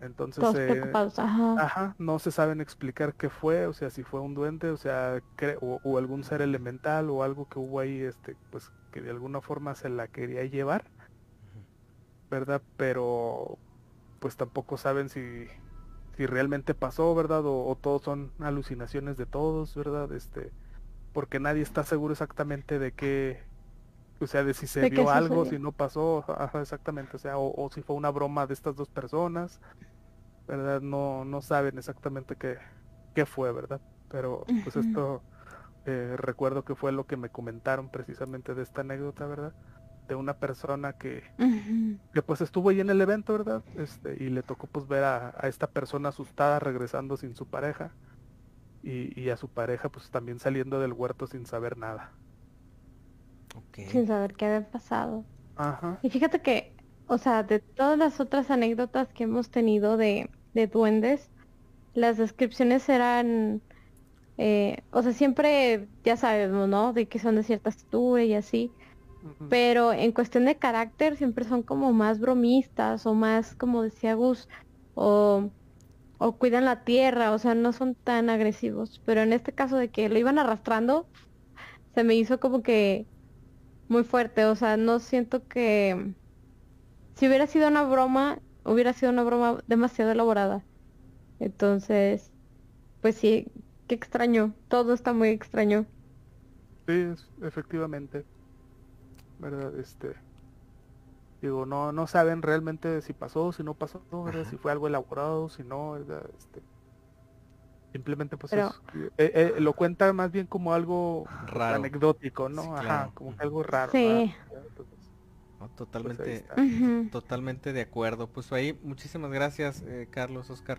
Entonces, Todos eh, preocupados, ajá. ajá, no se saben explicar qué fue, o sea, si fue un duende, o sea, o, o algún ser elemental o algo que hubo ahí, este, pues que de alguna forma se la quería llevar, ¿verdad? Pero pues tampoco saben si, si realmente pasó, ¿verdad? O, o todos son alucinaciones de todos, ¿verdad? Este, porque nadie está seguro exactamente de qué, o sea, de si se De vio algo, sucedió. si no pasó, ajá, exactamente, o sea, o, o si fue una broma de estas dos personas, ¿verdad? No, no saben exactamente qué, qué fue, ¿verdad? Pero pues esto eh, recuerdo que fue lo que me comentaron precisamente de esta anécdota, ¿verdad? De una persona que, que pues estuvo ahí en el evento, ¿verdad? Este, y le tocó pues ver a, a esta persona asustada regresando sin su pareja y, y a su pareja pues también saliendo del huerto sin saber nada. Sin saber qué había pasado. Ajá. Y fíjate que, o sea, de todas las otras anécdotas que hemos tenido de, de duendes, las descripciones eran, eh, o sea, siempre ya sabemos, ¿no? De que son de cierta estatura y así. Pero en cuestión de carácter siempre son como más bromistas o más, como decía Gus, o, o cuidan la tierra, o sea, no son tan agresivos. Pero en este caso de que lo iban arrastrando, se me hizo como que muy fuerte, o sea, no siento que si hubiera sido una broma, hubiera sido una broma demasiado elaborada. Entonces, pues sí, qué extraño, todo está muy extraño. Sí, es- efectivamente. ¿Verdad? Este. Digo, no, no saben realmente si pasó, si no pasó. Si fue algo elaborado, si no, ¿verdad? Este. Simplemente pues Pero- es- eh, eh, lo cuenta más bien como algo Raro. anecdótico, ¿no? Sí, Ajá, como que algo raro. Sí. ¿verdad? Entonces, No, pues, totalmente, totalmente de acuerdo. Pues ahí, muchísimas gracias, eh, Carlos, Oscar,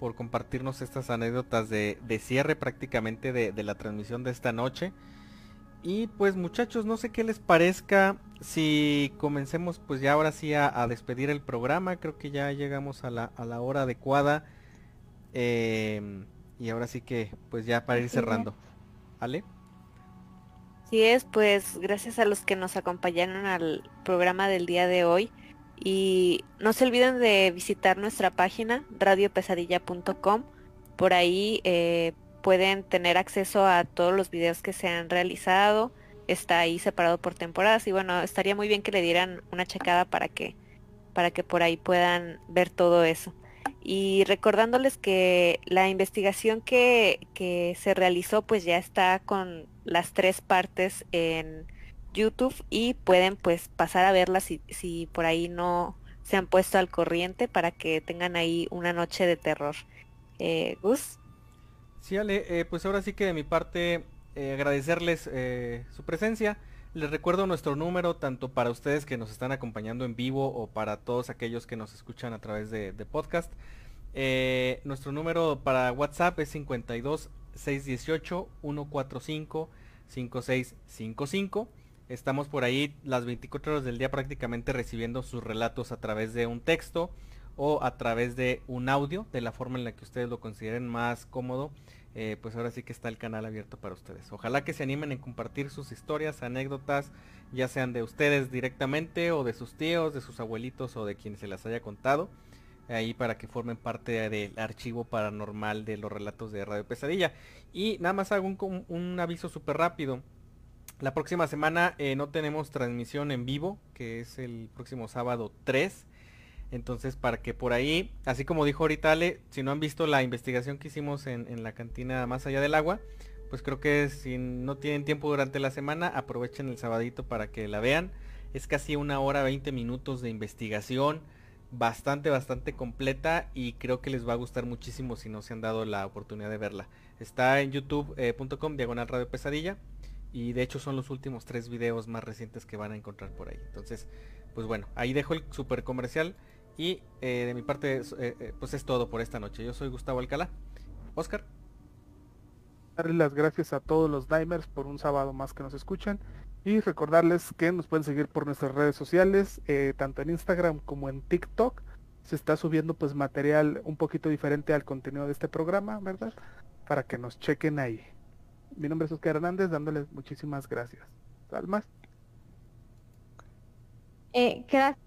por compartirnos estas anécdotas de, de cierre prácticamente de, de la transmisión de esta noche. Y pues muchachos, no sé qué les parezca si comencemos pues ya ahora sí a, a despedir el programa. Creo que ya llegamos a la, a la hora adecuada. Em, y ahora sí que pues ya para ir cerrando. ¿Ale? Así es, pues gracias a los que nos acompañaron al programa del día de hoy. Y no se olviden de visitar nuestra página radiopesadilla.com. Por ahí eh, pueden tener acceso a todos los videos que se han realizado. Está ahí separado por temporadas. Y bueno, estaría muy bien que le dieran una checada para que, para que por ahí puedan ver todo eso. Y recordándoles que la investigación que, que se realizó pues ya está con las tres partes en YouTube y pueden pues pasar a verlas si, si por ahí no se han puesto al corriente para que tengan ahí una noche de terror. Eh, Gus, Sí, Ale, eh, pues ahora sí que de mi parte eh, agradecerles su presencia. Les recuerdo nuestro número tanto para ustedes que nos están acompañando en vivo o para todos aquellos que nos escuchan a través de, podcast. Eh, nuestro número para WhatsApp es 52 618 145 5655. Estamos por ahí las 24 horas del día prácticamente recibiendo sus relatos a través de un texto o a través de un audio, de la forma en la que ustedes lo consideren más cómodo, eh, pues ahora sí que está el canal abierto para ustedes. Ojalá que se animen en compartir sus historias, anécdotas, ya sean de ustedes directamente o de sus tíos, de sus abuelitos o de quienes se las haya contado, ahí para que formen parte del archivo paranormal de los relatos de Radio Pesadilla. Y nada más hago un, un aviso súper rápido. La próxima semana eh, no tenemos transmisión en vivo, que es el próximo sábado 3. Entonces, para que por ahí, así como dijo ahorita Ale, si no han visto la investigación que hicimos en, en la cantina Más Allá del Agua, pues creo que si no tienen tiempo durante la semana, aprovechen el sabadito para que la vean. Es casi una hora 20 minutos de investigación, bastante, bastante completa y creo que les va a gustar muchísimo si no se han dado la oportunidad de verla. Está en youtube.com, diagonal radio pesadilla. Y de hecho son los últimos tres videos más recientes que van a encontrar por ahí. Entonces, pues bueno, ahí dejo el super comercial. Y eh, de mi parte, eh, eh, pues es todo por esta noche. Yo soy Gustavo Alcalá. Oscar. Darle las gracias a todos los Dimers por un sábado más que nos escuchan y recordarles que nos pueden seguir por nuestras redes sociales, eh, tanto en Instagram como en TikTok. Se está subiendo pues material un poquito diferente al contenido de este programa, ¿verdad? Para que nos chequen ahí. Mi nombre es Oscar Hernández, dándoles muchísimas gracias. ¿Almas? Eh, gracias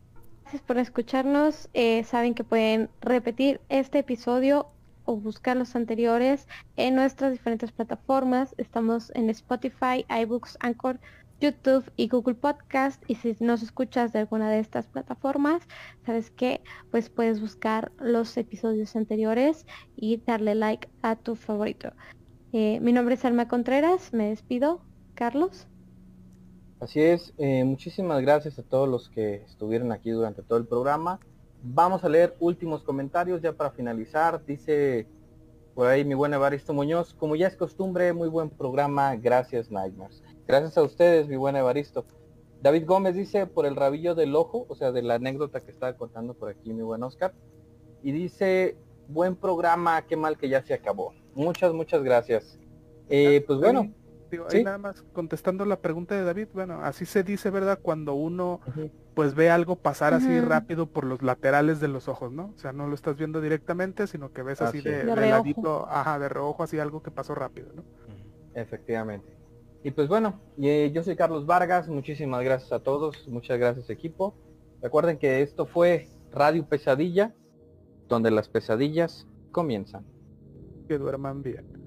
por escucharnos. Eh, saben que pueden repetir este episodio o buscar los anteriores en nuestras diferentes plataformas. Estamos en Spotify, iBooks, Anchor, YouTube y Google Podcast. Y si nos escuchas de alguna de estas plataformas, sabes que pues puedes buscar los episodios anteriores y darle like a tu favorito. Eh, mi nombre es Alma Contreras, me despido. Carlos. Así es, eh, muchísimas gracias a todos los que estuvieron aquí durante todo el programa. Vamos a leer últimos comentarios ya para finalizar. Dice por ahí mi buen Evaristo Muñoz, como ya es costumbre, muy buen programa, gracias Nightmares. Gracias a ustedes, mi buen Evaristo. David Gómez dice por el rabillo del ojo, o sea, de la anécdota que estaba contando por aquí mi buen Oscar. Y dice, buen programa, qué mal que ya se acabó. Muchas, muchas gracias. Eh, pues bueno, ahí nada más contestando la pregunta de David, bueno, así se dice, ¿verdad? Cuando uno pues ve algo pasar así rápido por los laterales de los ojos, ¿no? O sea, no lo estás viendo directamente, sino que ves así, de, de, ladito, ajá, de reojo, así algo que pasó rápido, ¿no? Efectivamente. Y pues bueno, eh, yo soy Carlos Vargas, muchísimas gracias a todos, muchas gracias equipo. Recuerden que esto fue Radio Pesadilla, donde las pesadillas comienzan. Que duerman bien.